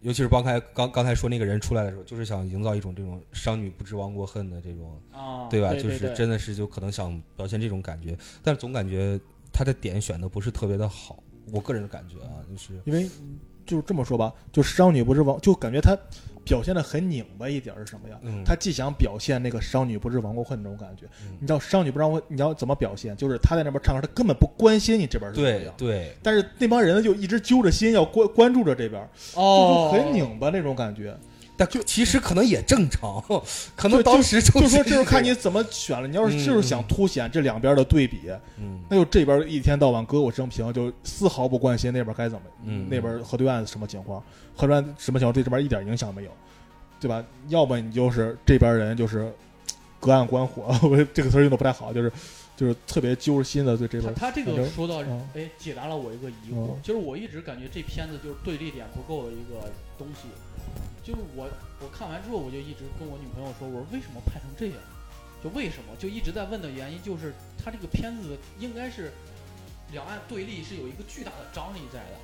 尤其是刚才刚刚才说那个人出来的时候，就是想营造一种这种商女不知亡国恨的这种，啊，对吧？对就是真的是就可能想表现这种感觉，但是总感觉他的点选的不是特别的好，我个人的感觉啊，就是因为就是这么说吧，就商女不知亡，就感觉他表现的很拧巴一点儿是什么呀？嗯，他既想表现那个商女不知亡国恨那种感觉，嗯。你知道商女不知亡国，你要怎么表现？就是他在那边唱歌，他根本不关心你这边是怎么样，对对，但是那帮人呢就一直揪着心要关关注着这边，哦，就很拧巴那种感觉。但就其实可能也正常，可能就当时就说就是看你 怎么选了。你要是嗯。就是想凸显这两边的对比，嗯。那就这边一天到晚歌舞升平，就丝毫不关心那边该怎么，嗯。那边河对岸什么情况，河对岸什么情况对这边一点影响没有，对吧？要么你就是这边人就是隔岸观火，我这个词用的不太好，就是就是特别揪心的对这边。他他这个说到嗯，哎，解答了我一个疑惑，嗯就是我一直感觉这片子就是对立点不够的一个东西，就是我我看完之后，我就一直跟我女朋友说，我说为什么拍成这样？就为什么？就一直在问的原因就是，他这个片子应该是两岸对立是有一个巨大的张力在的，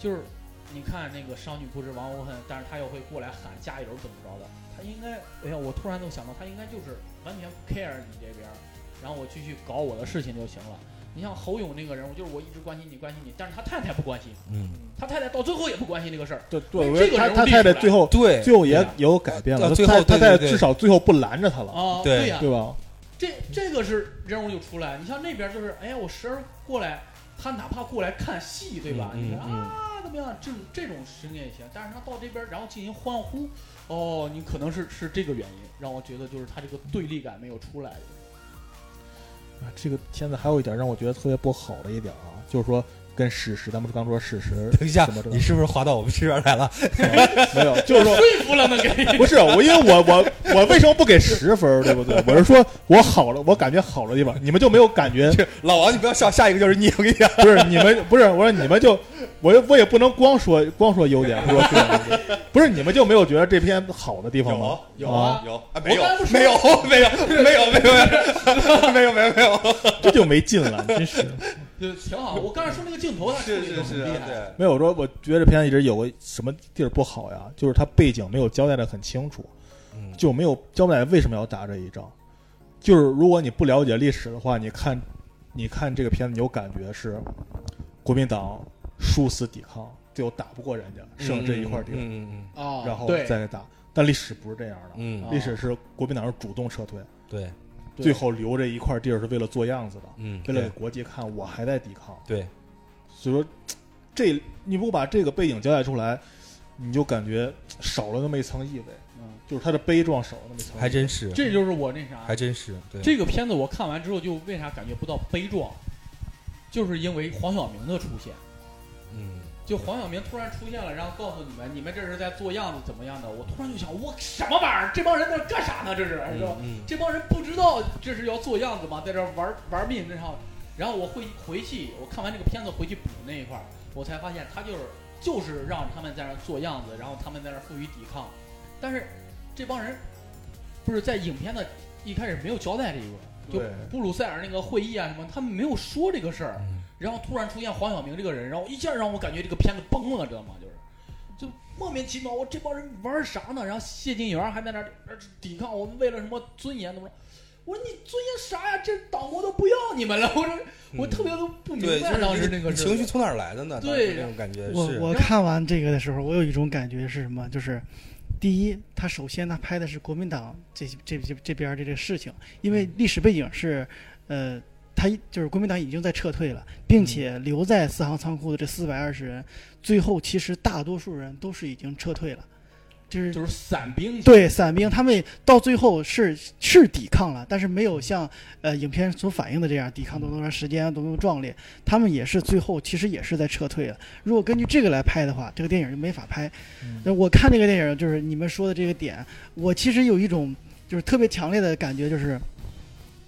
就是你看那个商女不知亡国恨，但是他又会过来喊加油怎么着的，他应该，哎呀，我突然就想到，他应该就是完全不 care 你这边，然后我继续搞我的事情就行了。你像侯勇那个人物，就是我一直关心你，关心你，但是他太太不关心，嗯，他太太到最后也不关心这个事儿。对对，这个他他太太最后对，最后也有改变了，到最后他太太至少最后不拦着他了，啊，对呀、对吧？这这个是人物就出来。你像那边就是，哎呀，我时而过来他哪怕过来看戏，对吧？嗯你看嗯啊，怎么样？这种这种声音也行，但是他到这边然后进行欢呼，哦，你可能是是这个原因，让我觉得就是他这个对立感没有出来。啊，这个片子还有一点让我觉得特别不好的一点啊，就是说跟史实，咱们刚说史实，等一下你是不是滑到我们这边来了？没有，就是说说服了能给。不是我，因为我我我为什么不给十分，对不对？我是说我好了，我感觉好的地方，你们就没有感觉？老王，你不要笑，下一个就是你，我跟你讲。不是你们，不是我说你们就，我我也不能光说光说优点，不说缺点，不是你们就没有觉得这篇好的地方吗？有啊有啊，没有我刚才不说没有没有没有没有没有没有没有没有，这就没劲了，真是就挺好。我刚才说那个镜头，他处理得很厉害。对，没有。我说我觉得这片一直有个什么地儿不好呀，就是它背景没有交代的很清楚，嗯就没有交代为什么要打这一仗。就是如果你不了解历史的话，你看你看这个片子，你有感觉是国民党殊死抵抗，最后打不过人家，剩这一块地儿，嗯嗯啊，然后对再打。但历史不是这样的，历史是国民党是主动撤退，对最后留这一块地儿是为了做样子的，嗯为了给国际看我还在抵抗。对，所以说，这你不把这个背景交代出来，你就感觉少了那么一层意味，嗯，就是他的悲壮少了那么一层。还真是，这就是我那啥，还真是，对，这个片子我看完之后，就为啥感觉不到悲壮，就是因为黄晓明的出现。嗯就黄晓明突然出现了，然后告诉你们，你们这是在做样子怎么样的？我突然就想，我什么玩意儿？这帮人在这干啥呢？这是是吧？嗯这帮人不知道这是要做样子吗？在这玩玩命，然后，然后我会回去，我看完这个片子回去补那一块儿，我才发现他就是就是让他们在那儿做样子，然后他们在那儿负隅抵抗，但是这帮人不是在影片的一开始没有交代这个，就布鲁塞尔那个会议啊什么，他们没有说这个事儿。嗯然后突然出现黄晓明这个人，然后一下让我感觉这个片子崩了，知道吗？就是，就莫名其妙，我这帮人玩啥呢？然后谢晋元还在那抵抗，我们为了什么尊严怎么着？我说你尊严啥呀？这党国都不要你们了！我说我特别都不明对，白当时那个情绪从哪儿来的呢？对那种感觉是，我我看完这个的时候，我有一种感觉是什么？就是第一，他首先他拍的是国民党这这这这边的这个事情，因为历史背景是，呃，他就是国民党已经在撤退了，并且留在四行仓库的这四百二十人，最后其实大多数人都是已经撤退了，就是就是散兵，对散兵，他们到最后是是抵抗了，但是没有像呃影片所反映的这样抵抗多多长时间、多么壮烈。他们也是最后其实也是在撤退了。如果根据这个来拍的话，这个电影就没法拍。嗯那我看这个电影，就是你们说的这个点，我其实有一种就是特别强烈的感觉，就是。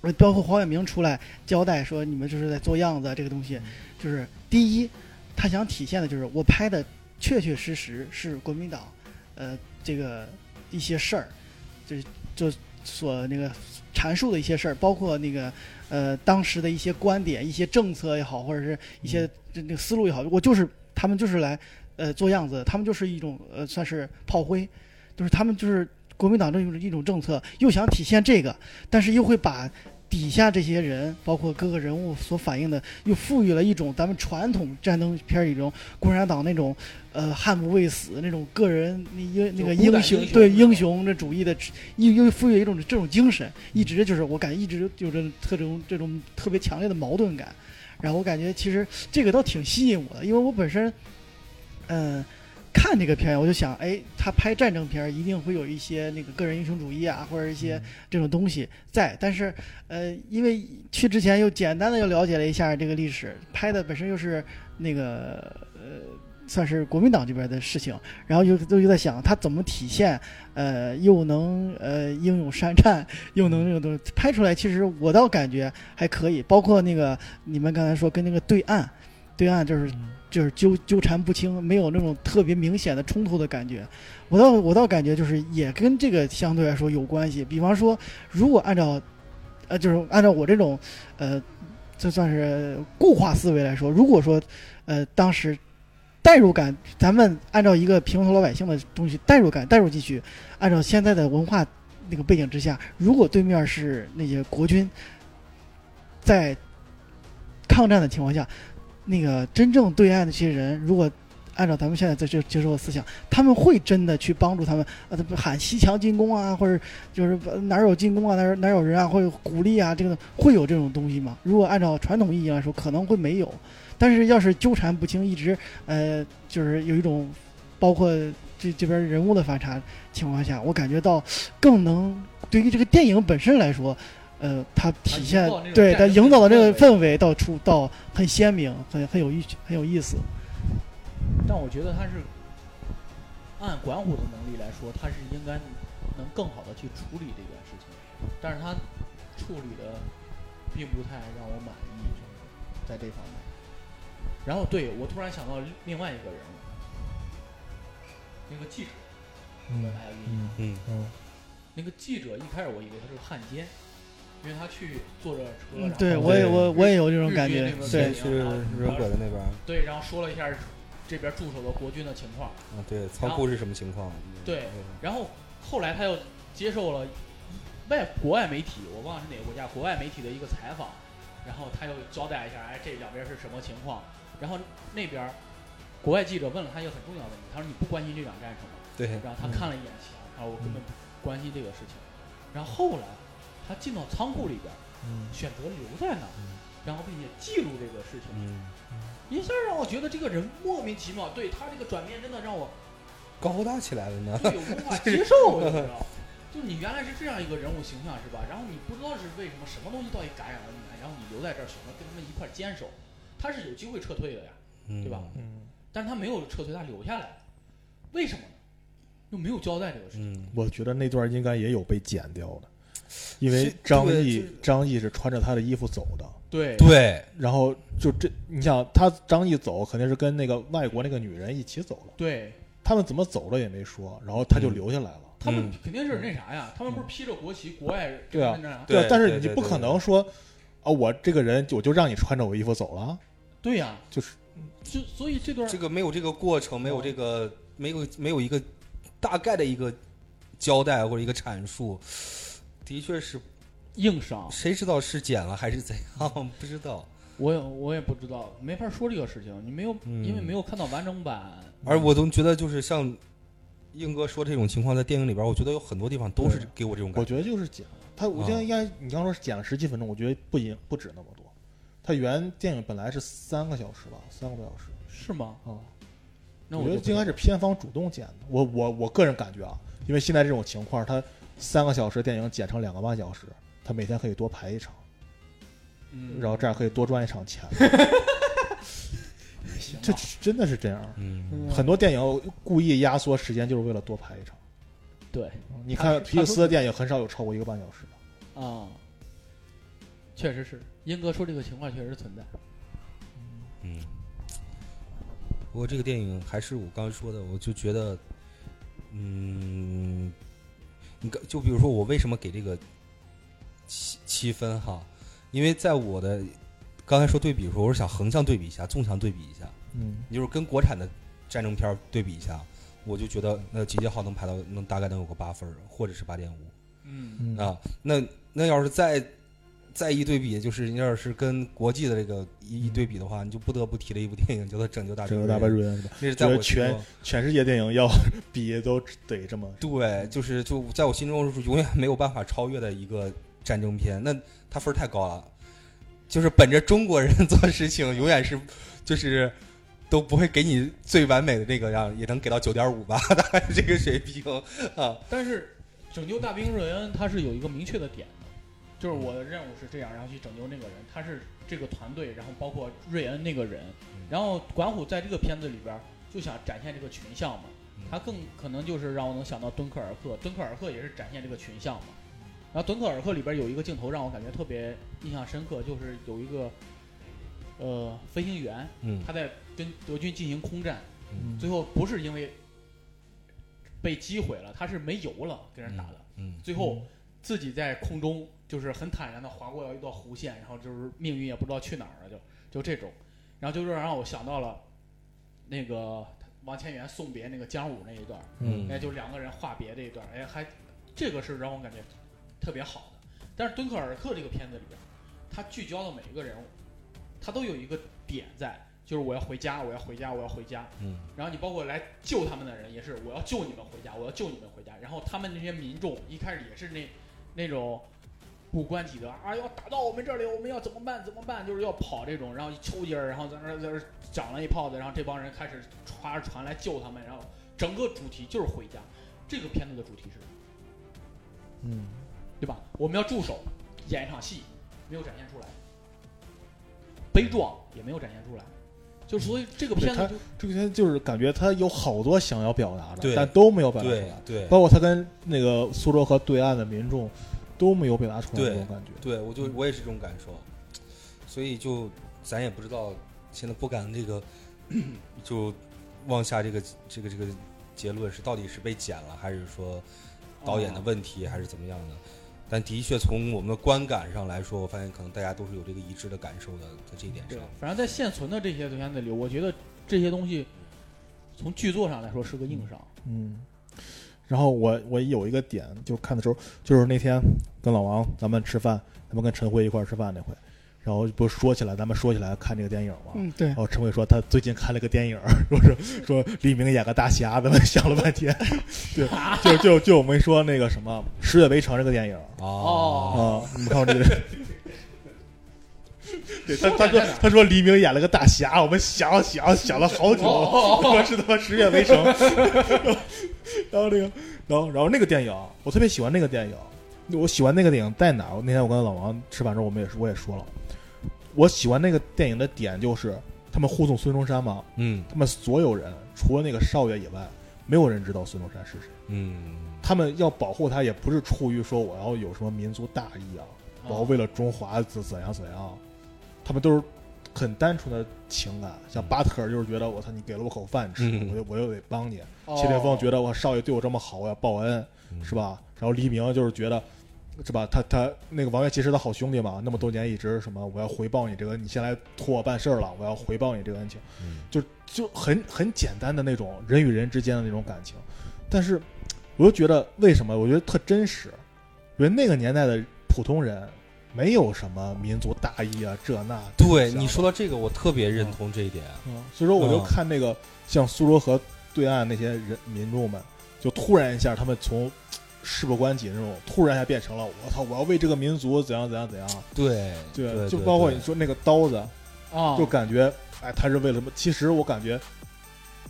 呃包括黄晓明出来交代说你们就是在做样子啊，这个东西，就是第一，他想体现的就是我拍的确确实实是国民党，呃，这个一些事儿，就是就所那个阐述的一些事儿，包括那个呃当时的一些观点、一些政策也好，或者是一些这那个思路也好，我就是他们就是来呃做样子，他们就是一种呃算是炮灰，就是他们就是国民党这种一种政策，又想体现这个，但是又会把。底下这些人，包括各个人物所反映的，又赋予了一种咱们传统战争片里中共产党那种，呃，悍不畏死那种个人那英那个英雄对英雄的主义的，又又赋予一种这种精神，一直就是我感觉一直有着特种这种特别强烈的矛盾感，然后我感觉其实这个倒挺吸引我的，因为我本身，嗯、看这个片，我就想，哎，他拍战争片一定会有一些那个个人英雄主义啊，或者一些这种东西在。但是，呃，因为去之前又简单的又了解了一下这个历史，拍的本身又是那个呃，算是国民党这边的事情，然后又又又在想他怎么体现，呃，又能呃英勇善战，又能那个东西拍出来，其实我倒感觉还可以。包括那个你们刚才说跟那个对岸，对岸就是就是纠纠缠不清，没有那种特别明显的冲突的感觉。我倒我倒感觉就是也跟这个相对来说有关系。比方说，如果按照呃，就是按照我这种呃，这算是固化思维来说，如果说呃当时代入感，咱们按照一个平头老百姓的东西代入感代入进去，按照现在的文化那个背景之下，如果对面是那些国军在抗战的情况下，那个真正对岸的这些人，如果按照咱们现在在这接受的思想，他们会真的去帮助他们，呃，喊西墙进攻啊，或者就是哪有进攻啊，哪哪有人啊，会鼓励啊，这个会有这种东西吗？如果按照传统意义来说，可能会没有。但是要是纠缠不清，一直呃，就是有一种包括这这边人物的反差情况下，我感觉到更能对于这个电影本身来说，呃，它体现对它营造的这个氛氛围到出到很鲜明，很很有意很有意思。但我觉得他是按管虎的能力来说，他是应该能更好的去处理这件事情，但是他处理的并不太让我满意，就是在这方面。然后对我突然想到另外一个人物，那个记者，嗯。嗯嗯嗯那个记者一开始我以为他是个汉奸，因为他去坐着车，然后，嗯对我也我我也有这种感觉对。去日本鬼子那边，对，然后说了一下这边驻守的国军的情况，啊，对，仓库是什么情况？对然后后来他又接受了外国外媒体，我忘了是哪个国家国外媒体的一个采访，然后他又交代一下，哎，这两边是什么情况，然后那边国外记者问了他一个很重要的问题，他说你不关心这场战争吗？对，然后他看了一眼墙，他说我根本不关心这个事情，然后后来他进到仓库里边，嗯选择留在那儿，然后并且记录这个事情，嗯，一下让我觉得这个人莫名其妙，对他这个转变真的让我高大起来了呢。对无法 接受，你知道？就你原来是这样一个人物形象是吧？然后你不知道是为什么什么东西到底感染了你，然后你留在这儿选择跟他们一块儿坚守，他是有机会撤退的呀，嗯对吧？嗯，但是他没有撤退，他留下来，为什么呢？又没有交代这个事情。嗯，我觉得那段应该也有被剪掉的，因为张译张译是穿着他的衣服走的，对对，然后就这，你想他张译走肯定是跟那个外国那个女人一起走了，对，他们怎么走的也没说，然后他就嗯留下来了。他们嗯肯定是那啥呀？他们不是披着国旗，国外对啊对啊，但是你不可能说啊，我这个人我就让你穿着我衣服走了，对呀，就是就所以这段这个没有这个过程，没有这个没有没有一个大概的一个交代或者一个阐述，的确是硬伤，谁知道是剪了还是怎样？不知道。我也我也不知道，没法说这个事情。你没有，嗯因为没有看到完整版。而我总觉得就是像硬哥说这种情况，在电影里边，我觉得有很多地方都是给我这种感觉。我觉得就是剪了。他我觉得啊应该你刚说是剪了十几分钟，我觉得不应不止那么多。他原电影本来是三个小时吧，三个多小时是吗？啊。那我我觉得应该是片方主动剪的。我我我个人感觉啊，因为现在这种情况，他三个小时电影剪成两个半小时，他每天可以多排一场，嗯，然后这样可以多赚一场钱。这真的是这样。嗯，很多电影故意压缩时间，就是为了多排一场。对你看皮克斯的电影很少有超过一个半小时的。啊，确实是英哥说这个情况确实存在。嗯，不过这个电影还是我刚才说的，我就觉得，嗯，你刚就比如说我为什么给这个七七分哈？因为在我的刚才说对比的时候，我是想横向对比一下，纵向对比一下，嗯你就是跟国产的战争片对比一下，我就觉得那《集结号》能排到能大概能有个八分，或者是八点五。嗯嗯啊，那那要是再再一对比，就是你要是跟国际的这个一一对比的话，你就不得不提了一部电影叫做《拯救大这个兵瑞恩大白瑞恩？那是在我心觉得中，全世界电影要比都得这么。对，就是就在我心中是永远没有办法超越的一个战争片。那他分儿太高了，就是本着中国人做事情，永远是就是都不会给你最完美的那个样，也能给到九点五吧，大 概这个水平啊。但是拯救大兵瑞恩它是有一个明确的点的，就是我的任务是这样，然后去拯救那个人，他是这个团队，然后包括瑞恩那个人，然后管虎在这个片子里边就想展现这个群像嘛，他更可能就是让我能想到敦刻尔克，敦刻尔克也是展现这个群像嘛。然后敦刻尔克里边有一个镜头让我感觉特别印象深刻，就是有一个呃飞行员嗯他在跟德军进行空战，嗯最后不是因为被击毁了，他是没油了跟人打的，嗯最后自己在空中就是很坦然的划过了一道弧线，然后就是命运也不知道去哪儿了，就就这种，然后就是让我想到了那个王千源送别那个姜武那一段儿，嗯哎，就两个人话别这一段儿，哎，还这个是让我感觉特别好的。但是敦刻尔克这个片子里边，他聚焦的每一个人物，他都有一个点在，就是我要回家，我要回家，我要回家。嗯然后你包括来救他们的人也是，我要救你们回家，我要救你们回家。然后他们那些民众一开始也是那那种不关己的啊，要打到我们这里，我们要怎么办？怎么办？就是要跑这种，然后一抽筋儿，然后在那在那儿长了一炮子，然后这帮人开始划着船来救他们，然后整个主题就是回家。这个片子的主题是？嗯，对吧？我们要驻守，演一场戏，没有展现出来，悲壮也没有展现出来，就所以这个片子就这个片子就是感觉他有好多想要表达的，但都没有表达出对来，对包括他跟那个苏州河对岸的民众都没有表达出来对这种感觉。对，我就我也是这种感受，所以就咱也不知道，现在不敢这个 就妄下这个这个这个结论是到底是被剪了，还是说导演的问题，还是怎么样的？但的确从我们的观感上来说，我发现可能大家都是有这个一致的感受的，在这一点上。，反正在现存的这些片子里，我觉得这些东西从剧作上来说是个硬伤。嗯，然后我我有一个点，就看的时候，就是那天跟老王咱们吃饭，咱们跟陈辉一块儿吃饭那回，然后不是说起来，咱们说起来看这个电影嘛。嗯，对然，后陈辉说他最近看了个电影，说是说黎明演个大侠，咱们想了半天，对，就就就我们说那个什么《十月围城》这个电影啊、哦你们看过这个？对他他说他说黎明演了个大侠，我们想想想了好久，哦说是他妈《十月围城》，然后那个，然后然后那个电影，我特别喜欢那个电影，我喜欢那个电影在哪儿？那天我跟老王吃饭的时候，我们也是我也说了，我喜欢那个电影的点就是他们护送孙中山嘛，嗯他们所有人除了那个少爷以外，没有人知道孙中山是谁。嗯他们要保护他，也不是出于说我要有什么民族大义啊，我要为了中华怎怎样怎样，他们都是很单纯的情感。像巴特尔就是觉得我操，你给了我口饭吃，嗯我就我又得帮你。哦谢霆锋觉得我少爷对我这么好，我要报恩，嗯是吧？然后黎明就是觉得。是吧？他他那个王源其实他好兄弟嘛，那么多年一直什么，我要回报你这个，你先来托我办事儿了，我要回报你这个恩情。嗯就就很很简单的那种人与人之间的那种感情，但是我又觉得为什么？我觉得特真实，因为那个年代的普通人没有什么民族大义啊，这那。对你说到这个，我特别认同这一点。嗯，所以说我就嗯看那个像苏州河对岸那些人民众们，就突然一下他们从事不关己那种，突然一下变成了我操，我要为这个民族怎样怎样怎样。对对，就包括你说那个刀子，啊，就感觉，哎，他是为了什么？其实我感觉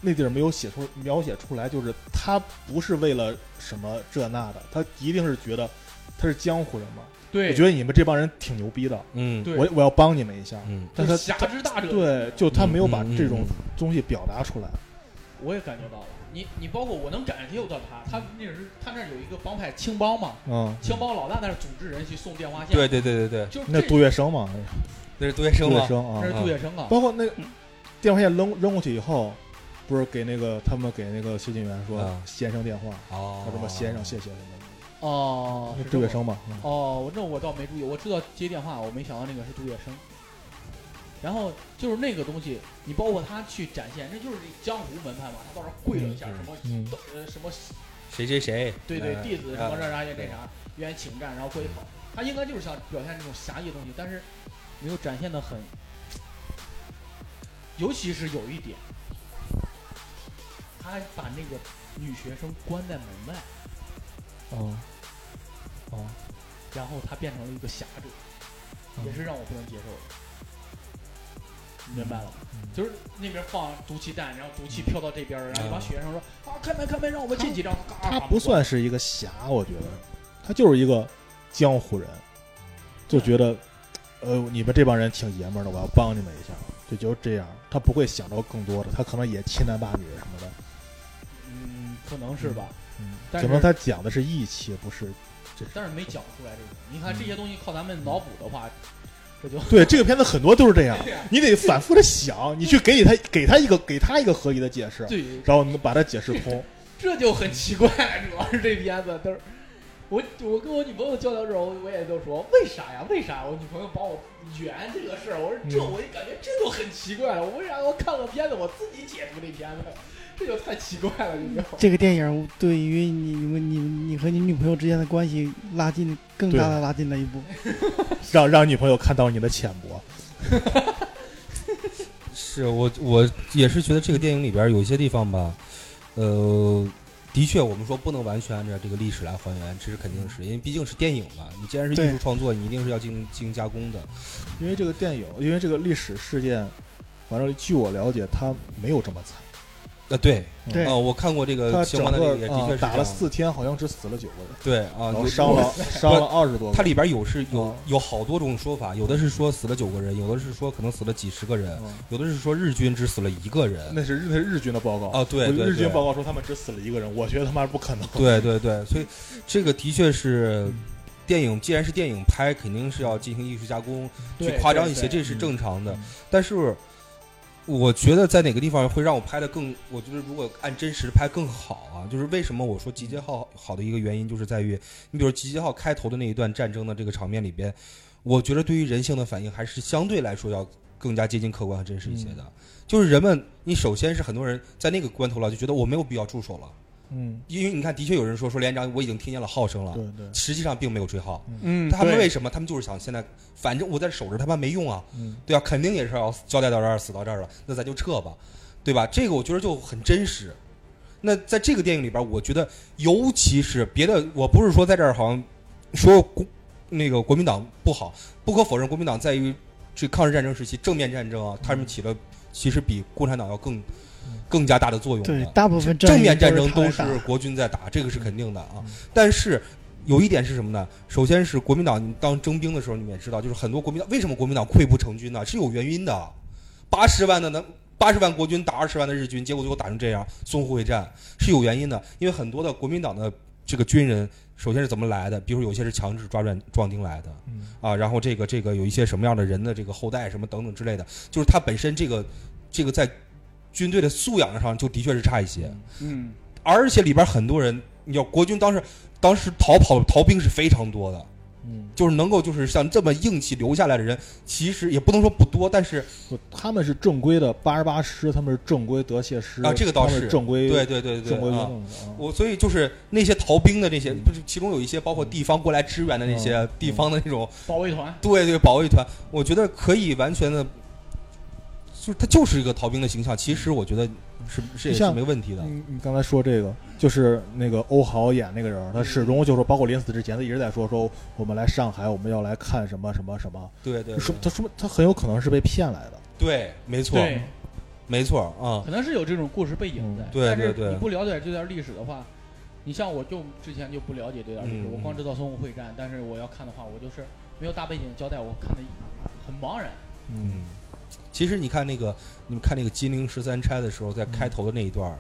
那地儿没有写出描写出来，就是他不是为了什么这那的，他一定是觉得他是江湖人嘛。对，我觉得你们这帮人挺牛逼的，嗯对我我要帮你们一下。嗯但是他侠之大者。对，就他没有把这种嗯东西表达出来。我也感觉到了。你你包括我能感觉到他，他那是他那有一个帮派青帮嘛，嗯，青帮老大那儿组织人去送电话线，对，对对对对，那就是那杜月笙嘛，那是杜月笙杜月吗？笙啊那，是杜月笙啊，包括那个电话线扔扔过去以后，不是给那个他们给那个谢晋元说啊先生电话，哦说什么先生谢谢什么，哦，那是杜月笙嘛。嗯哦，那我倒没注意，我知道接电话，我没想到那个是杜月笙。然后就是那个东西，你包括他去展现，那就是江湖门派嘛，他到时候跪了一下，嗯什么嗯呃什么谁谁谁？对对嗯弟子什么啊。这啥也那啥，愿意请战，然后跪好，他应该就是想表现这种侠义的东西，但是没有展现的很，尤其是有一点，他还把那个女学生关在门外，哦。哦，然后他变成了一个侠者，也是让我不能接受的。你明白了？嗯就是那边放毒气弹，然后毒气飘到这边儿，然后一帮学生说啊开门开门，让我们进去，然后嘎他不算是一个侠，我觉得他就是一个江湖人，就觉得，呃，你们这帮人挺爷们儿的，我要帮你们一下，就就这样。他不会想到更多的，他可能也欺男霸女什么的，嗯，可能是吧，嗯，但是可能他讲的是义气，不是这。但是没讲出来这种。你看这些东西靠咱们脑补的话，这就对这个片子很多都是这样，你得反复的想，你去给他给他一个给他一个合理的解释，对，然后你把它解释通。这就很奇怪。主要是这片子都是。我我跟我女朋友交流的时候，我也就说为啥呀？为啥我女朋友帮我圆这个事儿？我说这嗯我就感觉这就很奇怪了。我为啥要看个片子我自己解读这片子？这就太奇怪了，你知道吗。这个电影对于你们、你们、你和你女朋友之间的关系拉近更大的拉近了一步。让让女朋友看到你的浅薄。是我我也是觉得这个电影里边有一些地方吧，呃，的的确，我们说不能完全按照这个历史来还原，这是肯定是因为毕竟是电影嘛。你既然是艺术创作，你一定是要进行进行加工的。因为这个电影，因为这个历史事件，反正据我了解，他没有这么惨。啊，对，对啊，我看过这他个相关的这个，也的确啊打了四天，好像只死了九个人，对啊，然后有伤了 伤了二十多个。它里边有是有哦有好多种说法，有的是说死了九个人，有的是说可能死了几十个人，嗯有的是说日军只死了一个人。那是日那是日军的报告啊对我对对日军报告说他们只死了一个人，我觉得他妈是不可能。对对对，所以这个的确是电影，既然是电影拍，肯定是要进行艺术加工，去对夸张一些，对对这是正常的嗯。但是我觉得在哪个地方会让我拍的更，我觉得如果按真实拍更好啊，就是为什么我说集结号好的一个原因，就是在于你比如集结号开头的那一段战争的这个场面里边，我觉得对于人性的反应还是相对来说要更加接近客观和真实一些的。就是人们，你首先是很多人在那个关头了，就觉得我没有必要驻守了，嗯，因为你看，的确有人说说连长我已经听见了号声了，对对，实际上并没有吹号。嗯，他们为什么？他们就是想现在，反正我在守着，他妈没用啊，嗯对啊，肯定也是要交代到这儿，死到这儿了，那咱就撤吧，对吧？这个我觉得就很真实。那在这个电影里边，我觉得，尤其是别的，我不是说在这儿好像说国那个国民党不好，不可否认，国民党在于这抗日战争时期正面战争啊，他们起了其实比共产党要更更加大的作用的。对，大部分正面战争都是国军在打，这个是肯定的啊嗯。但是有一点是什么呢？首先是国民党当征兵的时候，你们也知道，就是很多国民党为什么国民党溃不成军呢？是有原因的。八十万的能八十万国军打二十万的日军，结果最后打成这样，淞沪会战是有原因的。因为很多的国民党的这个军人，首先是怎么来的？比如有些是强制抓壮壮丁来的，嗯啊，然后这个这个有一些什么样的人的这个后代什么等等之类的，就是他本身这个这个在军队的素养上就的确是差一些。嗯，而且里边很多人，你要国军当时当时逃跑逃兵是非常多的，嗯，就是能够就是像这么硬气留下来的人，其实也不能说不多，但是他们是正规的八十八师，他们是正规德械师啊这个倒是。正规对对对对正规运啊。动的啊。我所以就是那些逃兵的那些，不是其中有一些包括地方过来支援的那些嗯。地方的那种，保卫团，对对保卫团，我觉得可以完全的，就是他就是一个逃兵的形象。其实我觉得是是也是像没问题的。你你刚才说这个，就是那个欧豪演那个人，他始终就说包括临死之前，他一直在说说我们来上海，我们要来看什么什么什么，对对说他说明他很有可能是被骗来的。对，没错，没错啊。可能是有这种故事背景在。嗯对但是对对你不了解这段历史的话，你像我就之前就不了解这段历史，嗯我光知道淞沪会战，但是我要看的话，我就是没有大背景交代，我看的很茫然。嗯，其实你看那个，你们看那个金陵十三钗的时候，在开头的那一段儿，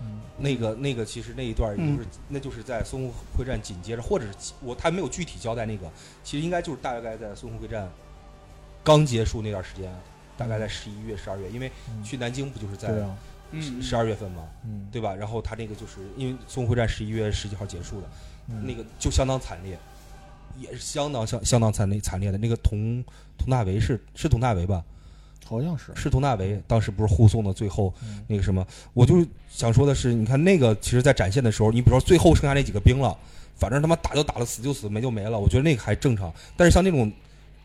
嗯。那个那个其实那一段儿就是、那就是在淞沪会战紧接着，或者是我他没有具体交代那个，其实应该就是大概在淞沪会战刚结束那段时间，大概在十一月、十二月，因为嗯。去南京不就是在十二月份嘛，嗯，对吧？然后他那个就是因为淞沪会战十一月十几号结束的，嗯。那个就相当惨烈，也是相当相相当惨烈惨烈的。那个佟佟大为是是佟大为吧？好像是，是佟大为当时不是护送的最后嗯那个什么？我就是想说的是，你看那个其实，在展现的时候，你比如说最后剩下那几个兵了，反正他妈打就打了，死就死，没就没了，我觉得那个还正常。但是像那种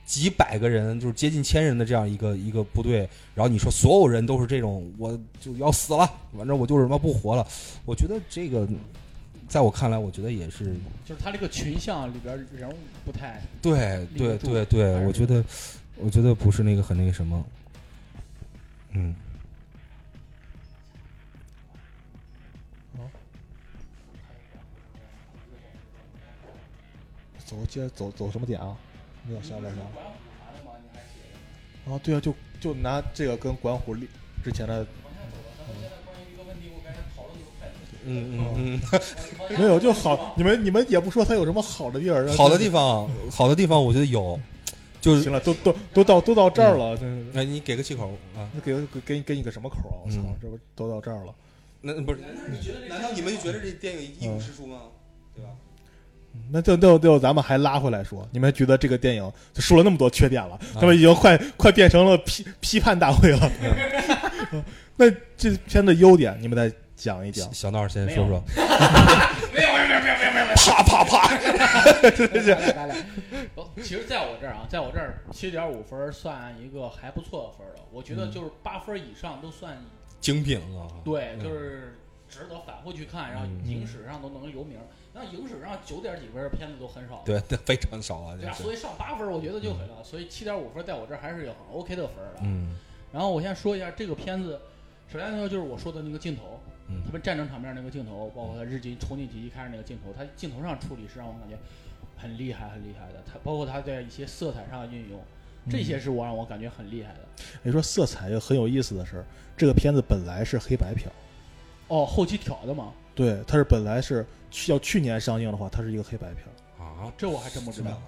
几百个人，就是接近千人的这样一个一个部队，然后你说所有人都是这种，我就要死了，反正我就是他妈不活了，我觉得这个。在我看来，我觉得也是就是他这个群像里边人物不太，对对对对，我觉得，我觉得不是那个很那个什么，嗯，走接着走走什么点啊？你要想不想？啊，对啊，就就拿这个跟管虎立之前的嗯嗯嗯 没有就好，你们你们也不说他有什么好的地儿，嗯，好的地方，好的地方，我觉得有，就是行了，都都都到都到这儿了，真是。哎，你给个气口啊？那给给给你给你个什么口啊！我操嗯，这不都到这儿了？那不是？难道你们就觉得这电影一无是处吗？对吧？那就就就咱们还拉回来说，你们觉得这个电影就说了那么多缺点了，啊他们已经快快变成了批批判大会了。那这片的优点，你们再讲一讲小。小闹先说说，没有没有没有没有没有，啪啪啪，来来，哦 其实在我这儿啊，在我这儿七点五分算一个还不错的分了。我觉得就是八分以上都算精品了！对，就是值得反复去看，然后嗯影史上都能留名。那影史上九点几分的片子都很少，对，那 非常少啊，对啊，所以上八分我觉得就很了，所以七点五分在我这儿还是有很 OK 的分儿的。嗯然后我先说一下这个片子，首先呢就是我说的那个镜头，嗯他们战争场面那个镜头，包括他日军冲进去一开始那个镜头，他镜头上处理是让我感觉很厉害很厉害的。他包括他在一些色彩上的运用，这些是我让我感觉很厉害的。你说色彩也很有意思的事儿，这个片子本来是黑白片儿，哦，后期调的嘛？对，它是本来是去要去年上映的话，它是一个黑白片儿。啊，这我还真不知道。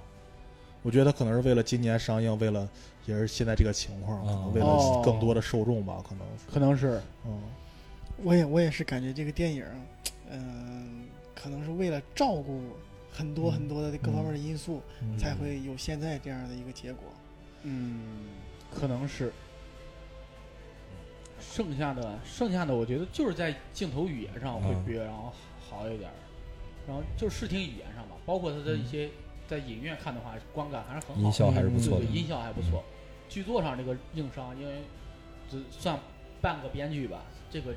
我觉得它可能是为了今年上映，为了也是现在这个情况，可能为了哦更多的受众吧，可能。可能是，嗯，我也我也是感觉这个电影，嗯、可能是为了照顾很多嗯很多的各方面的因素，嗯才会有现在这样的一个结果。嗯，可能是。剩下的，剩下的，我觉得就是在镜头语言上会嗯比然后好一点，然后就是视听语言上吧，包括它的一些在影院看的话，观感还是很好的，音效还是不错的音效还不错。剧作上这个硬伤，因为只算半个编剧吧，这个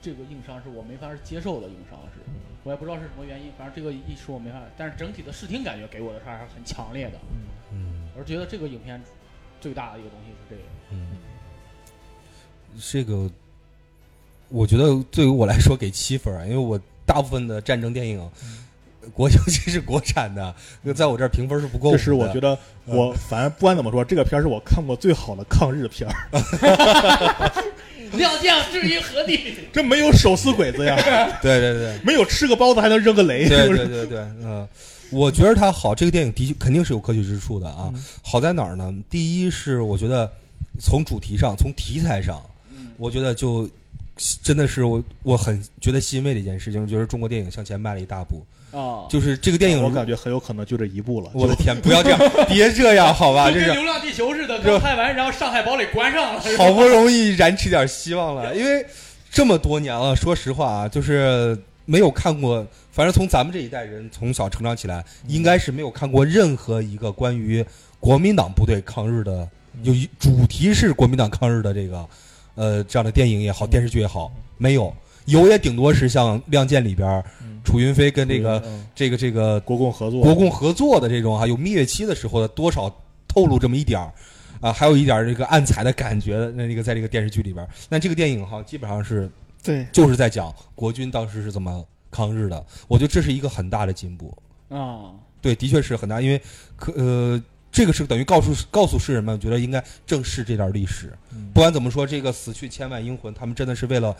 这个硬伤是我没法接受的硬伤是，我也不知道是什么原因，反正这个一说我没法，但是整体的视听感觉给我的还是很强烈的。嗯我是觉得这个影片最大的一个东西是这个。嗯，这个我觉得对于我来说给七分啊，因为我大部分的战争电影，国 尤其是国产的，在我这儿评分是不够的。这是我觉得我反正不管怎么说，这个片儿是我看过最好的抗日片儿，亮将至于何地？这没有手撕鬼子呀，对对对。没有吃个包子还能扔个雷，对是不是？对对对，嗯，我觉得它好，这个电影的确肯定是有可取之处的啊。嗯好在哪儿呢？第一是我觉得从主题上，从题材上，嗯我觉得就真的是我我很觉得欣慰的一件事情，就是中国电影向前迈了一大步。啊，就是这个电影，我感觉很有可能就这一部了。我的天，不要这样，别这样，好吧？就跟《流浪地球》似的，刚拍完，然后《上海堡垒》关上了。好不容易燃起点希望了，因为这么多年了，说实话啊，就是没有看过，反正从咱们这一代人从小成长起来，应该是没有看过任何一个关于国民党部队抗日的，有一主题是国民党抗日的这个，呃，这样的电影也好，电视剧也好，没有，有也顶多是像《亮剑》里边楚云飞跟这个嗯。这个这个国共合作，国共合作的这种啊，有蜜月期的时候的多少透露这么一点儿，啊，还有一点儿这个暗彩的感觉，那那个在这个电视剧里边儿，那这个电影哈，基本上是对，就是在讲国军当时是怎么抗日的，我觉得这是一个很大的进步，啊，对，的确是很大，因为可呃。这个是等于告诉告诉世人们，觉得应该正视这段历史。嗯。不管怎么说，这个死去千万英魂，他们真的是为了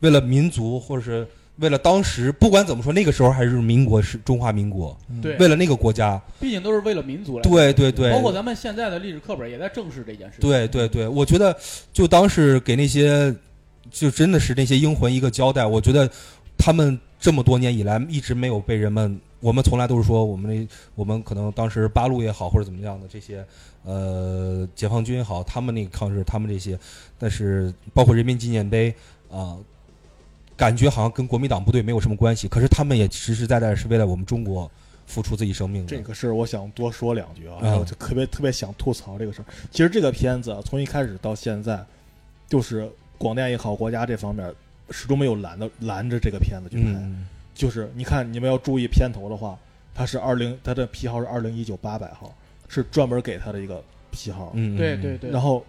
为了民族，或者是为了当时，不管怎么说，那个时候还是民国是中华民国，嗯对为了那个国家，毕竟都是为了民族来。对对对，包括咱们现在的历史课本也在正视这件事情。对对对，我觉得就当是给那些，就真的是那些英魂一个交代。我觉得他们这么多年以来一直没有被人们，我们从来都是说我们那我们可能当时八路也好或者怎么样的这些，呃，解放军也好，他们那个抗日，他们这些，但是包括人民纪念碑啊。感觉好像跟国民党部队没有什么关系，可是他们也实实在在是为了我们中国付出自己生命的。这个事儿我想多说两句啊，嗯我就特别特别想吐槽这个事儿。其实这个片子啊从一开始到现在，就是广电也好，国家这方面始终没有拦的拦着这个片子去拍。嗯，就是你看，你们要注意片头的话，它是二零，它的批号是二零一九八百号，是专门给他的一个批号。嗯，对对对。然后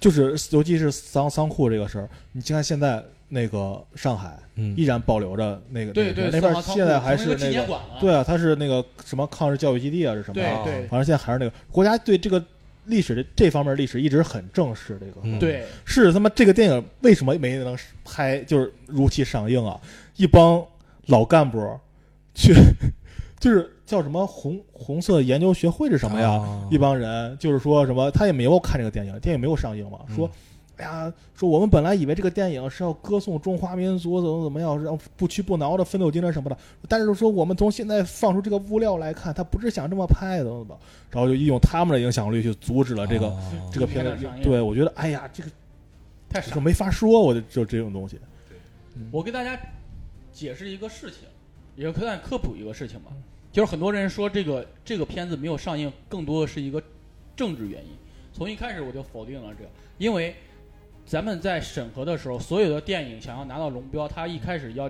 就是尤其是仓仓库这个事儿，你看现在那个上海嗯依然保留着那个对对，那边现在还是那个念馆了。对啊，它是那个什么抗日教育基地啊，是什么？啊对对反正现在还是那个国家对这个历史的这方面历史一直很正视这个。嗯对，是他妈这个电影为什么没能拍，就是如期上映啊？一帮老干部去，就是叫什么红红色研究学会是什么呀？啊一帮人就是说什么，他也没有看这个电影，电影没有上映嘛，嗯说。哎呀，说我们本来以为这个电影是要歌颂中华民族怎么怎么样，让不屈不挠的奋斗精神什么的，但是说我们从现在放出这个物料来看，他不是想这么拍的，怎么怎么，然后就利用他们的影响力去阻止了这个、啊这个片子对我觉得，哎呀，这个太傻就。没法说，我就就这种东西。我给大家解释一个事情，也给大家科普一个事情吧。就是很多人说这个这个片子没有上映，更多的是一个政治原因。从一开始我就否定了这个，因为咱们在审核的时候，所有的电影想要拿到龙标，他一开始要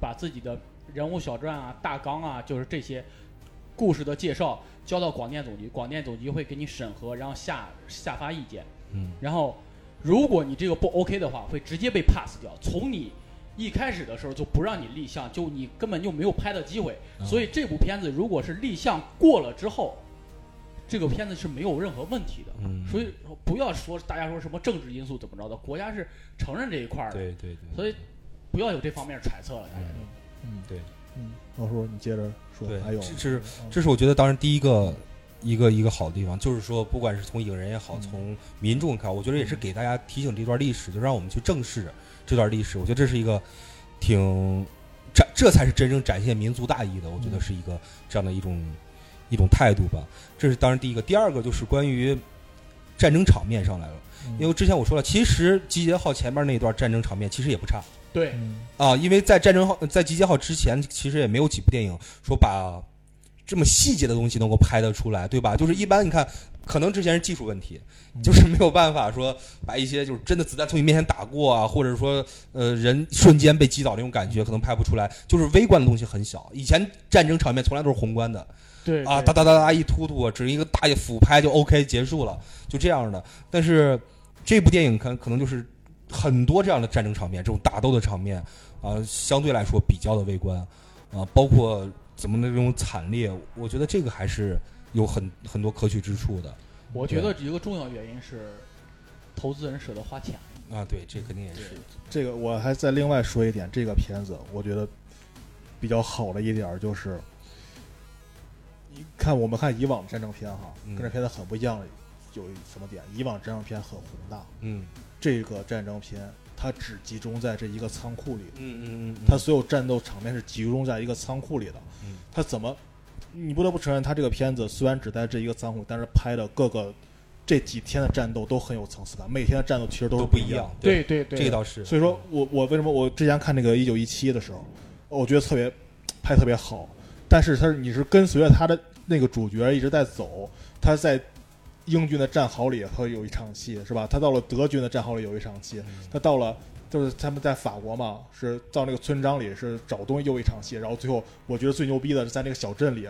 把自己的人物小传啊、大纲啊，就是这些故事的介绍交到广电总局，广电总局会给你审核，然后下下发意见。嗯然后，如果你这个不 OK 的话，会直接被 pass 掉。从你一开始的时候就不让你立项，就你根本就没有拍的机会。啊所以这部片子如果是立项过了之后，这个片子是没有任何问题的。嗯所以说不要说大家说什么政治因素怎么着的，国家是承认这一块儿的，对对对，所以不要有这方面揣测了。大家嗯嗯对嗯，老叔你接着说，对还有这是嗯这是我觉得当然第一个一个一个好的地方，就是说不管是从影人也好，嗯从民众看，我觉得也是给大家提醒这段历史，就让我们去正视这段历史。我觉得这是一个挺展，这才是真正展现民族大义的。我觉得嗯是一个这样的一种一种态度吧。这是当然第一个，第二个就是关于战争场面上来了。嗯因为之前我说了，其实集结号前面那一段战争场面其实也不差。对，嗯啊，因为在战争号在集结号之前，其实也没有几部电影说把这么细节的东西能够拍得出来，对吧？就是一般你看，可能之前是技术问题，嗯就是没有办法说把一些就是真的子弹从你面前打过啊，或者说呃人瞬间被击倒那种感觉，可能拍不出来。就是微观的东西很小，以前战争场面从来都是宏观的对啊，哒哒哒哒一突突，只是一个大俯拍就 OK 结束了，就这样的。但是这部电影可可能就是很多这样的战争场面，这种打斗的场面啊、相对来说比较的微观啊、包括怎么那种惨烈，我觉得这个还是有很很多可取之处的我觉得一个重要原因是投资人舍得花钱。啊。对，这肯定也是。这个我还再另外说一点，这个片子我觉得比较好的一点儿就是，你看我们看以往的战争片哈，嗯跟这片子很不一样的有一什么点？以往战争片很宏大，嗯这个战争片它只集中在这一个仓库里，嗯嗯嗯，它所有战斗场面是集中在一个仓库里的嗯。它怎么？你不得不承认，它这个片子虽然只在这一个仓库，但是拍的各个这几天的战斗都很有层次感，每天的战斗其实都是不一样。对对对，这个倒是。所以说我我为什么我之前看那个一九一七的时候，我觉得特别拍特别好，但是它是你是跟随着它的那个主角一直在走，他在英军的战壕里会有一场戏是吧？他到了德军的战壕里有一场戏，他到了就是他们在法国嘛，是到那个村庄里是找东西又一场戏，然后最后我觉得最牛逼的是在那个小镇里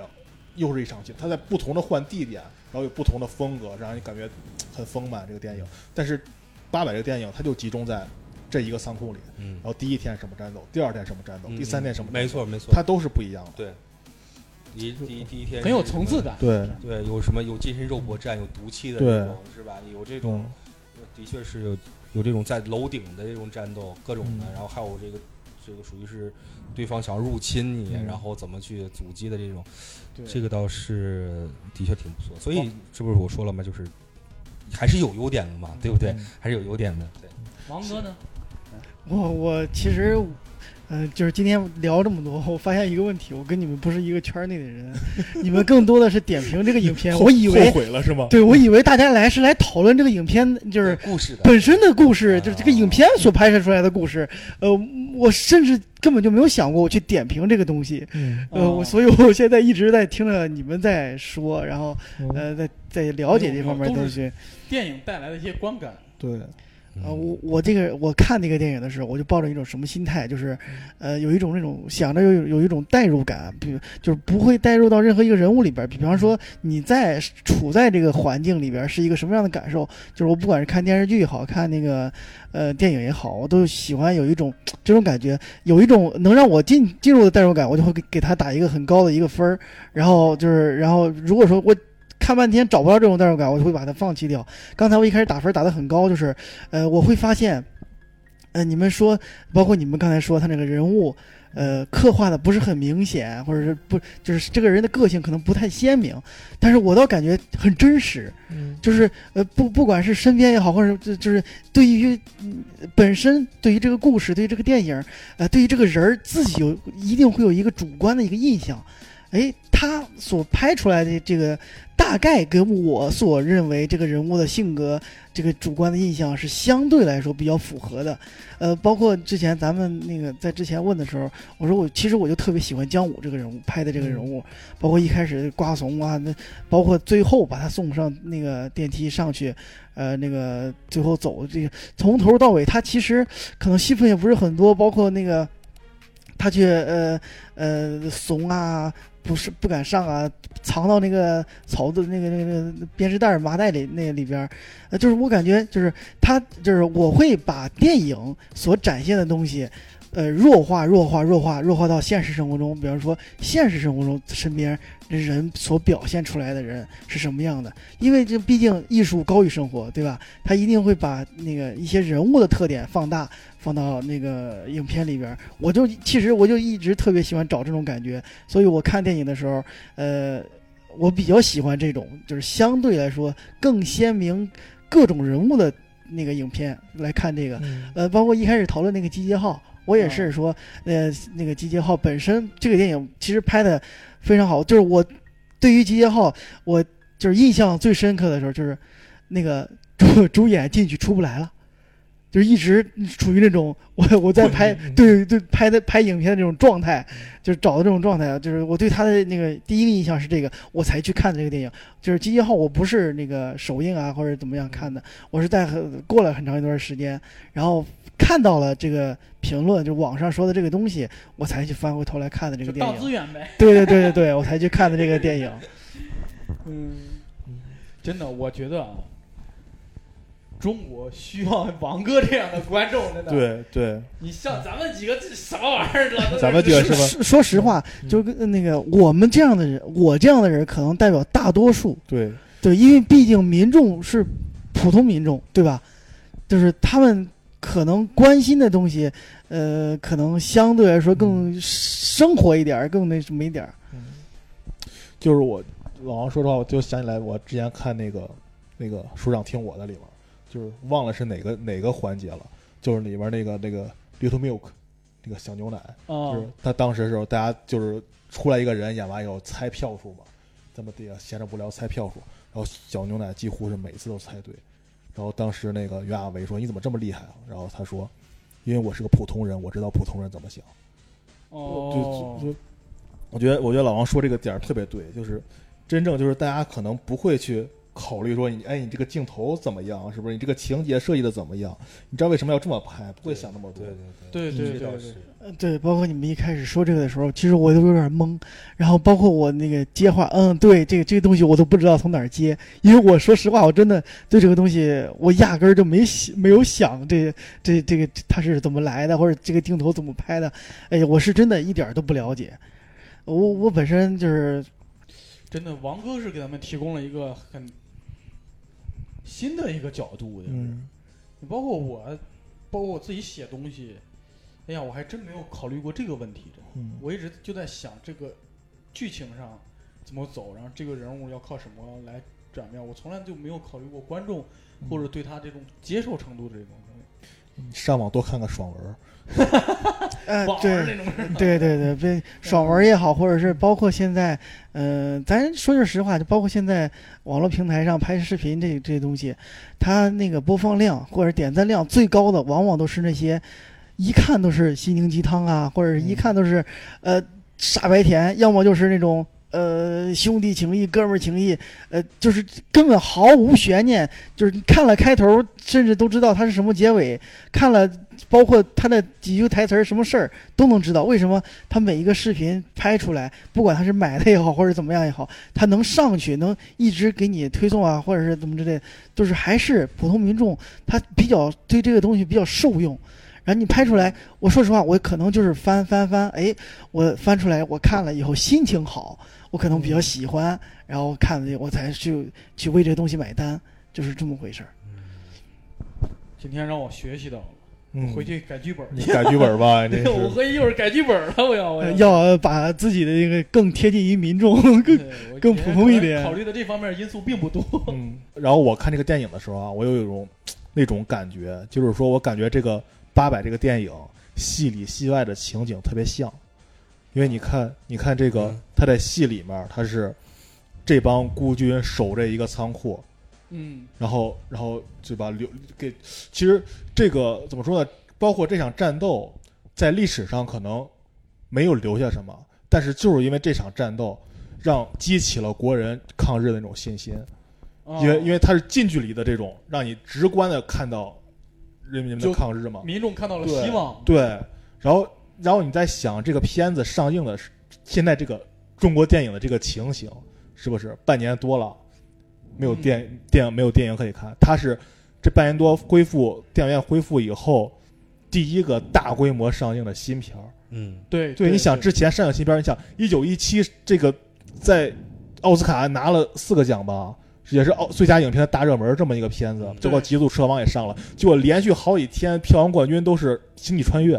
又是一场戏，他在不同的换地点，然后有不同的风格，让你感觉很丰满这个电影。但是八百这个电影它就集中在这一个仓库里，嗯然后第一天什么战斗，第二天什么战斗，嗯第三天什么，没，错没错，它都是不一样的。对。第一第一第一天很有层次感。对，对，有什么有近身肉搏战，有毒气的对这种，是吧？有这种嗯，的确是有有这种在楼顶的这种战斗，各种的，嗯然后还有这个这个属于是对方想要入侵你，嗯然后怎么去阻击的这种，这个倒是的确挺不错。所以这不是我说了吗？就是还是有优点的嘛，对不对？嗯还是有优点的。对，王哥呢？我我其实，嗯、就是今天聊这么多，我发现一个问题，我跟你们不是一个圈儿内的人，你们更多的是点评这个影片。我以为后，悔了是吗？对我以为大家来是来讨论这个影片，就是故事的本身的故事，啊就是这个影片所拍摄出来的故事。呃，我甚至根本就没有想过我去点评这个东西。嗯，呃，哦我所以我现在一直在听着你们在说，然后嗯呃，在在了解这方面的东西。电影带来的一些观感，对，嗯啊，我我这个我看那个电影的时候，我就抱着一种什么心态，就是，呃，有一种那种想着有有一种代入感，比如就是不会带入到任何一个人物里边儿。比方说你在处在这个环境里边儿是一个什么样的感受，就是我不管是看电视剧也好看那个呃电影也好，我都喜欢有一种这种感觉，有一种能让我进进入的代入感，我就会给给他打一个很高的一个分儿。然后就是，然后如果说我看半天找不到这种代入感，我就会把它放弃掉。刚才我一开始打分打得很高，就是，呃，我会发现，呃，你们说，包括你们刚才说他那个人物，呃，刻画的不是很明显，或者是不，就是这个人的个性可能不太鲜明，但是我倒感觉很真实，嗯就是呃，不不管是身边也好，或者就就是对于、嗯本身对于这个故事，对于这个电影，呃，对于这个人儿自己有一定会有一个主观的一个印象。哎，他所拍出来的这个大大概跟我所认为这个人物的性格，这个主观的印象是相对来说比较符合的。呃，包括之前咱们那个在之前问的时候，我说我其实我就特别喜欢姜武这个人物拍的这个人物，包括一开始瓜怂啊，那包括最后把他送上那个电梯上去，呃，那个最后走这个从头到尾，他其实可能戏份也不是很多，包括那个他去呃呃怂啊。不是不敢上啊，藏到那个草子那个那个那个编织袋麻袋里那里边，呃，就是我感觉就是他就是我会把电影所展现的东西，呃，弱化弱化弱化弱化到现实生活中，比方说现实生活中身边人所表现出来的人是什么样的，因为这毕竟艺术高于生活，对吧？他一定会把那个一些人物的特点放大。放到那个影片里边，我就其实我就一直特别喜欢找这种感觉，所以我看电影的时候，呃，我比较喜欢这种就是相对来说更鲜明各种人物的那个影片来看这个，呃，包括一开始讨论那个《集结号》，我也是说，呃，那个《集结号》本身这个电影其实拍的非常好，就是我对于《集结号》，我就是印象最深刻的时候，就是那个主主演进去出不来了。就是一直处于那种 我我在拍对对拍的拍影片的这种状态，就是找的这种状态啊，就是我对他的那个第一个印象是这个，我才去看这个电影。就是《集结号》，我不是那个首映啊或者怎么样看的，我是在很过了很长一段时间，然后看到了这个评论，就网上说的这个东西，我才去翻回头来看的这个电影。资源呗。对对对对对，我才去看的这个电影。嗯，真的，我觉得啊。中国需要王哥这样的观众，真的。对对，你像咱们几个这什么玩意儿？咱们几个是吧？说实话，就跟那个我们这样的人，我这样的人可能代表大多数。对对，因为毕竟民众是普通民众，对吧？就是他们可能关心的东西，呃，可能相对来说更生活一点，更那什么一点。嗯，就是我老王说实话，我就想起来我之前看那个那个书长听我的里边。就是忘了是哪个哪个环节了，就是里面那个那个 little milk，那个小牛奶，就是他当时的时候，大家就是出来一个人演完以后猜票数嘛，这么地下闲着无聊猜票数，然后小牛奶几乎是每次都猜对，然后当时那个袁娅维说你怎么这么厉害啊？然后他说，因为我是个普通人，我知道普通人怎么想。哦，就就我觉得我觉得老王说这个点儿特别对，就是真正就是大家可能不会去。考虑说你哎，你这个镜头怎么样？是不是你这个情节设计的怎么样？你知道为什么要这么拍？不会想那么多。对对对对对对，包括你们一开始说这个的时候，其实我都有点懵。然后包括我那个接话，嗯，对，这个这个东西我都不知道从哪儿接，因为我说实话，我真的对这个东西我压根儿就没想没有想这这这个它是怎么来的，或者这个镜头怎么拍的。哎呀，我是真的一点都不了解。我我本身就是真的，王哥是给咱们提供了一个很。新的一个角度的，你包括我，包括我自己写东西，哎呀，我还真没有考虑过这个问题。我一直就在想这个剧情上怎么走，然后这个人物要靠什么来转变，我从来就没有考虑过观众或者对他这种接受程度的这种东西。上网多看看爽文。哈哈哈哈呃，对，对对对对，爽文也好，或者是包括现在，嗯，咱说句实话，就包括现在网络平台上拍视频这这些东西，它那个播放量或者点赞量最高的，往往都是那些一看都是心灵鸡汤啊，或者是一看都是呃傻白甜，要么就是那种。呃，兄弟情谊、哥们儿情谊，呃，就是根本毫无悬念，就是看了开头，甚至都知道它是什么结尾，看了包括他的几句台词儿、什么事儿都能知道。为什么他每一个视频拍出来，不管他是买的也好，或者怎么样也好，他能上去，能一直给你推送啊，或者是怎么之类，就是还是普通民众，他比较对这个东西比较受用。然后你拍出来，我说实话，我可能就是翻翻翻，哎，我翻出来，我看了以后心情好。我可能比较喜欢，然后看了我才去去为这个东西买单，就是这么回事儿。今天让我学习到了，回去改剧本。你改剧本吧，我和一会儿改剧本了，我要我要把自己的这个更贴近于民众，更更普通一点。考虑的这方面因素并不多。嗯，然后我看这个电影的时候啊，我有一种那种感觉，就是说我感觉这个八百这个电影戏里戏外的情景特别像。因为你看，你看这个，他在戏里面他是，这帮孤军守着一个仓库，嗯然后然后就把？留给其实这个怎么说呢？包括这场战斗在历史上可能没有留下什么，但是就是因为这场战斗，让激起了国人抗日的那种信心。因为因为为它是近距离的这种，让你直观的看到人民的抗日嘛。民众看到了希望，对，然后然后你在想这个片子上映的是现在这个中国电影的这个情形，是不是？半年多了没有嗯。电、电影没有电影可以看？它是这半年多恢复电影院恢复以后第一个大规模上映的新片儿。嗯，对对，你想之前上映新片儿，你想一九一七这个在奥斯卡拿了四个奖吧，也是奥最佳影片的大热门这么一个片子，结果《极速车王》也上了，结果连续好几天票房冠军都是《星际穿越》，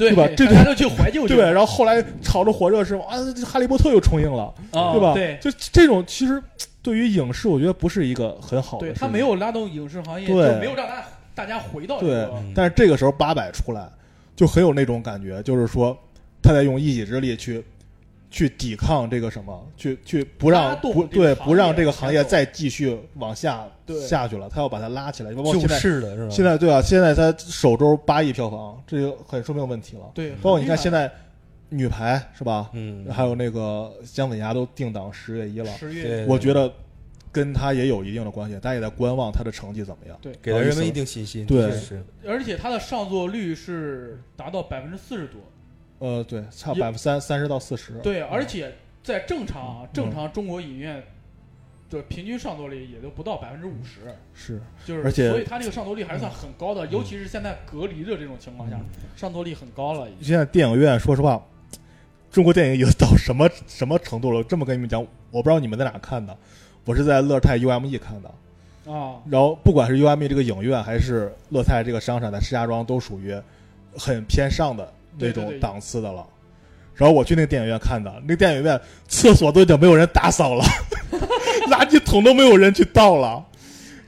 对对吧这大家都去怀旧去对，然后后来炒着火热是啊，《哈利波特》又重映了，啊，对吧？对，就这种其实对于影视，我觉得不是一个很好的。对他没有拉动影视行业，对就没有让大家大家回到这对但是这个时候八百出来，就很有那种感觉，就是说他在用一己之力去去抵抗这个什么，去去不让不对不让这个行业再继续往下下去了，他要把它拉起来。包括就现在是的是吧？现在对啊，现在他首周八亿票房，这就很说明问题了。对，包括你看现在女排是吧？嗯，还有那个姜子牙都定档十月一了，十月对我觉得跟他也有一定的关系，大家也在观望他的成绩怎么样。对，给了人们一定信心。对是而且他的上座率是达到百分之四十多，呃，对，差也百分之三三十到四十。对，而且在正常正常中国影院的平均上座率也都不到百分之五十，是，就是而且所以它这个上座率还是算很高的，尤其是现在隔离的这种情况下，嗯上座率很高了。现在电影院，说实话，中国电影已经到什么什么程度了？这么跟你们讲，我不知道你们在哪看的，我是在乐泰 UME 看的。啊，然后不管是 UME 这个影院，还是乐泰这个商场，在石家庄都属于很偏上的那种档次的了。然后我去那个电影院看的，那个电影院厕所都已经没有人打扫了，垃圾桶都没有人去倒了，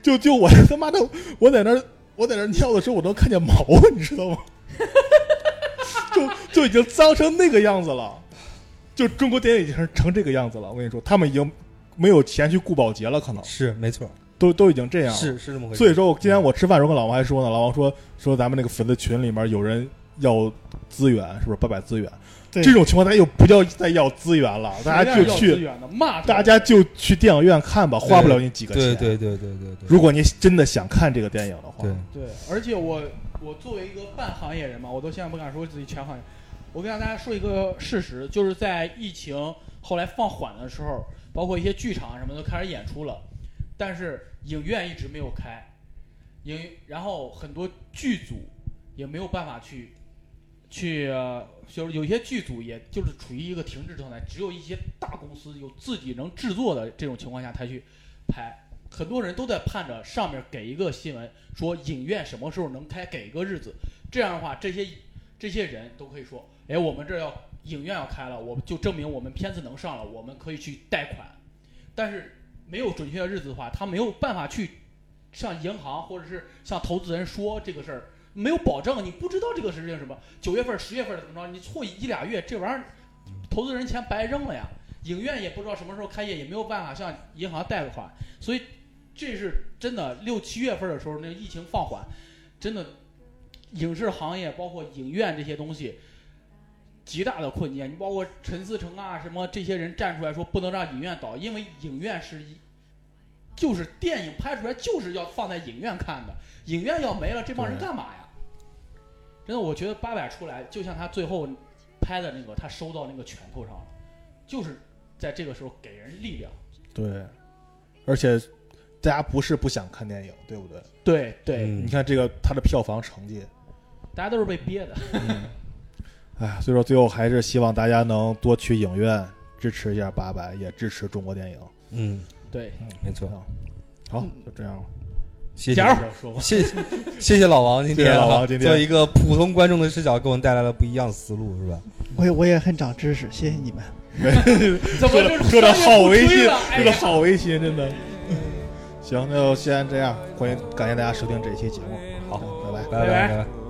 就就我他妈的我在那儿我在那儿尿的时候，我都看见毛，你知道吗？就就已经脏成那个样子了，就中国电影已经是成这个样子了。我跟你说，他们已经没有钱去雇保洁了，可能是没错，都都已经这样了。是是这么回事。所以说，我今天我吃饭的时候跟老王还说呢，老王说说咱们那个粉丝群里面有人要资源，是不是八百资源？对。这种情况，大家又不要再要资源了，大家就实际上要资去，源的骂大家就去电影院看吧，花不了你几个钱。对对对对对对，如果你真的想看这个电影的话，对。对，而且我我作为一个半行业人嘛，我都现在不敢说自己全行业。我跟大家说一个事实，就是在疫情后来放缓的时候，包括一些剧场什么都开始演出了，但是影院一直没有开，影然后很多剧组也没有办法去去、就是有些剧组也就是处于一个停滞状态，只有一些大公司有自己能制作的这种情况下才去拍。很多人都在盼着上面给一个新闻，说影院什么时候能开，给一个日子。这样的话，这些这些人都可以说，哎，我们这要影院要开了，我们就证明我们片子能上了，我们可以去贷款。但是没有准确的日子的话，他没有办法去向银行或者是向投资人说这个事儿，没有保证，你不知道这个事情什么，九月份、十月份怎么着，你错一俩月，这玩意儿投资人钱白扔了呀。影院也不知道什么时候开业，也没有办法向银行贷款，所以这是真的。六七月份的时候，那个疫情放缓，真的影视行业包括影院这些东西极大的困境。你包括陈思诚啊什么这些人站出来说不能让影院倒，因为影院是一就是电影拍出来就是要放在影院看的，影院要没了，这帮人干嘛呀？真的，我觉得八百出来，就像他最后拍的那个，他收到那个拳头上了，就是在这个时候给人力量。对，而且大家不是不想看电影，对不对？对对，嗯你看这个他的票房成绩，大家都是被憋的。哎，所以说最后还是希望大家能多去影院支持一下八百，也支持中国电影。嗯，对，没错。好，就这样了。谢谢谢谢老王今谢谢天啊老王今天做一个普通观众的视角，给我们带来了不一样的思路，是吧？我也我也很长知识，谢谢你们。怎么说的就是说的好违心，说的好违心，真的。行，那就先这样，欢迎感谢大家收听这一期节目。好，拜拜。拜拜拜拜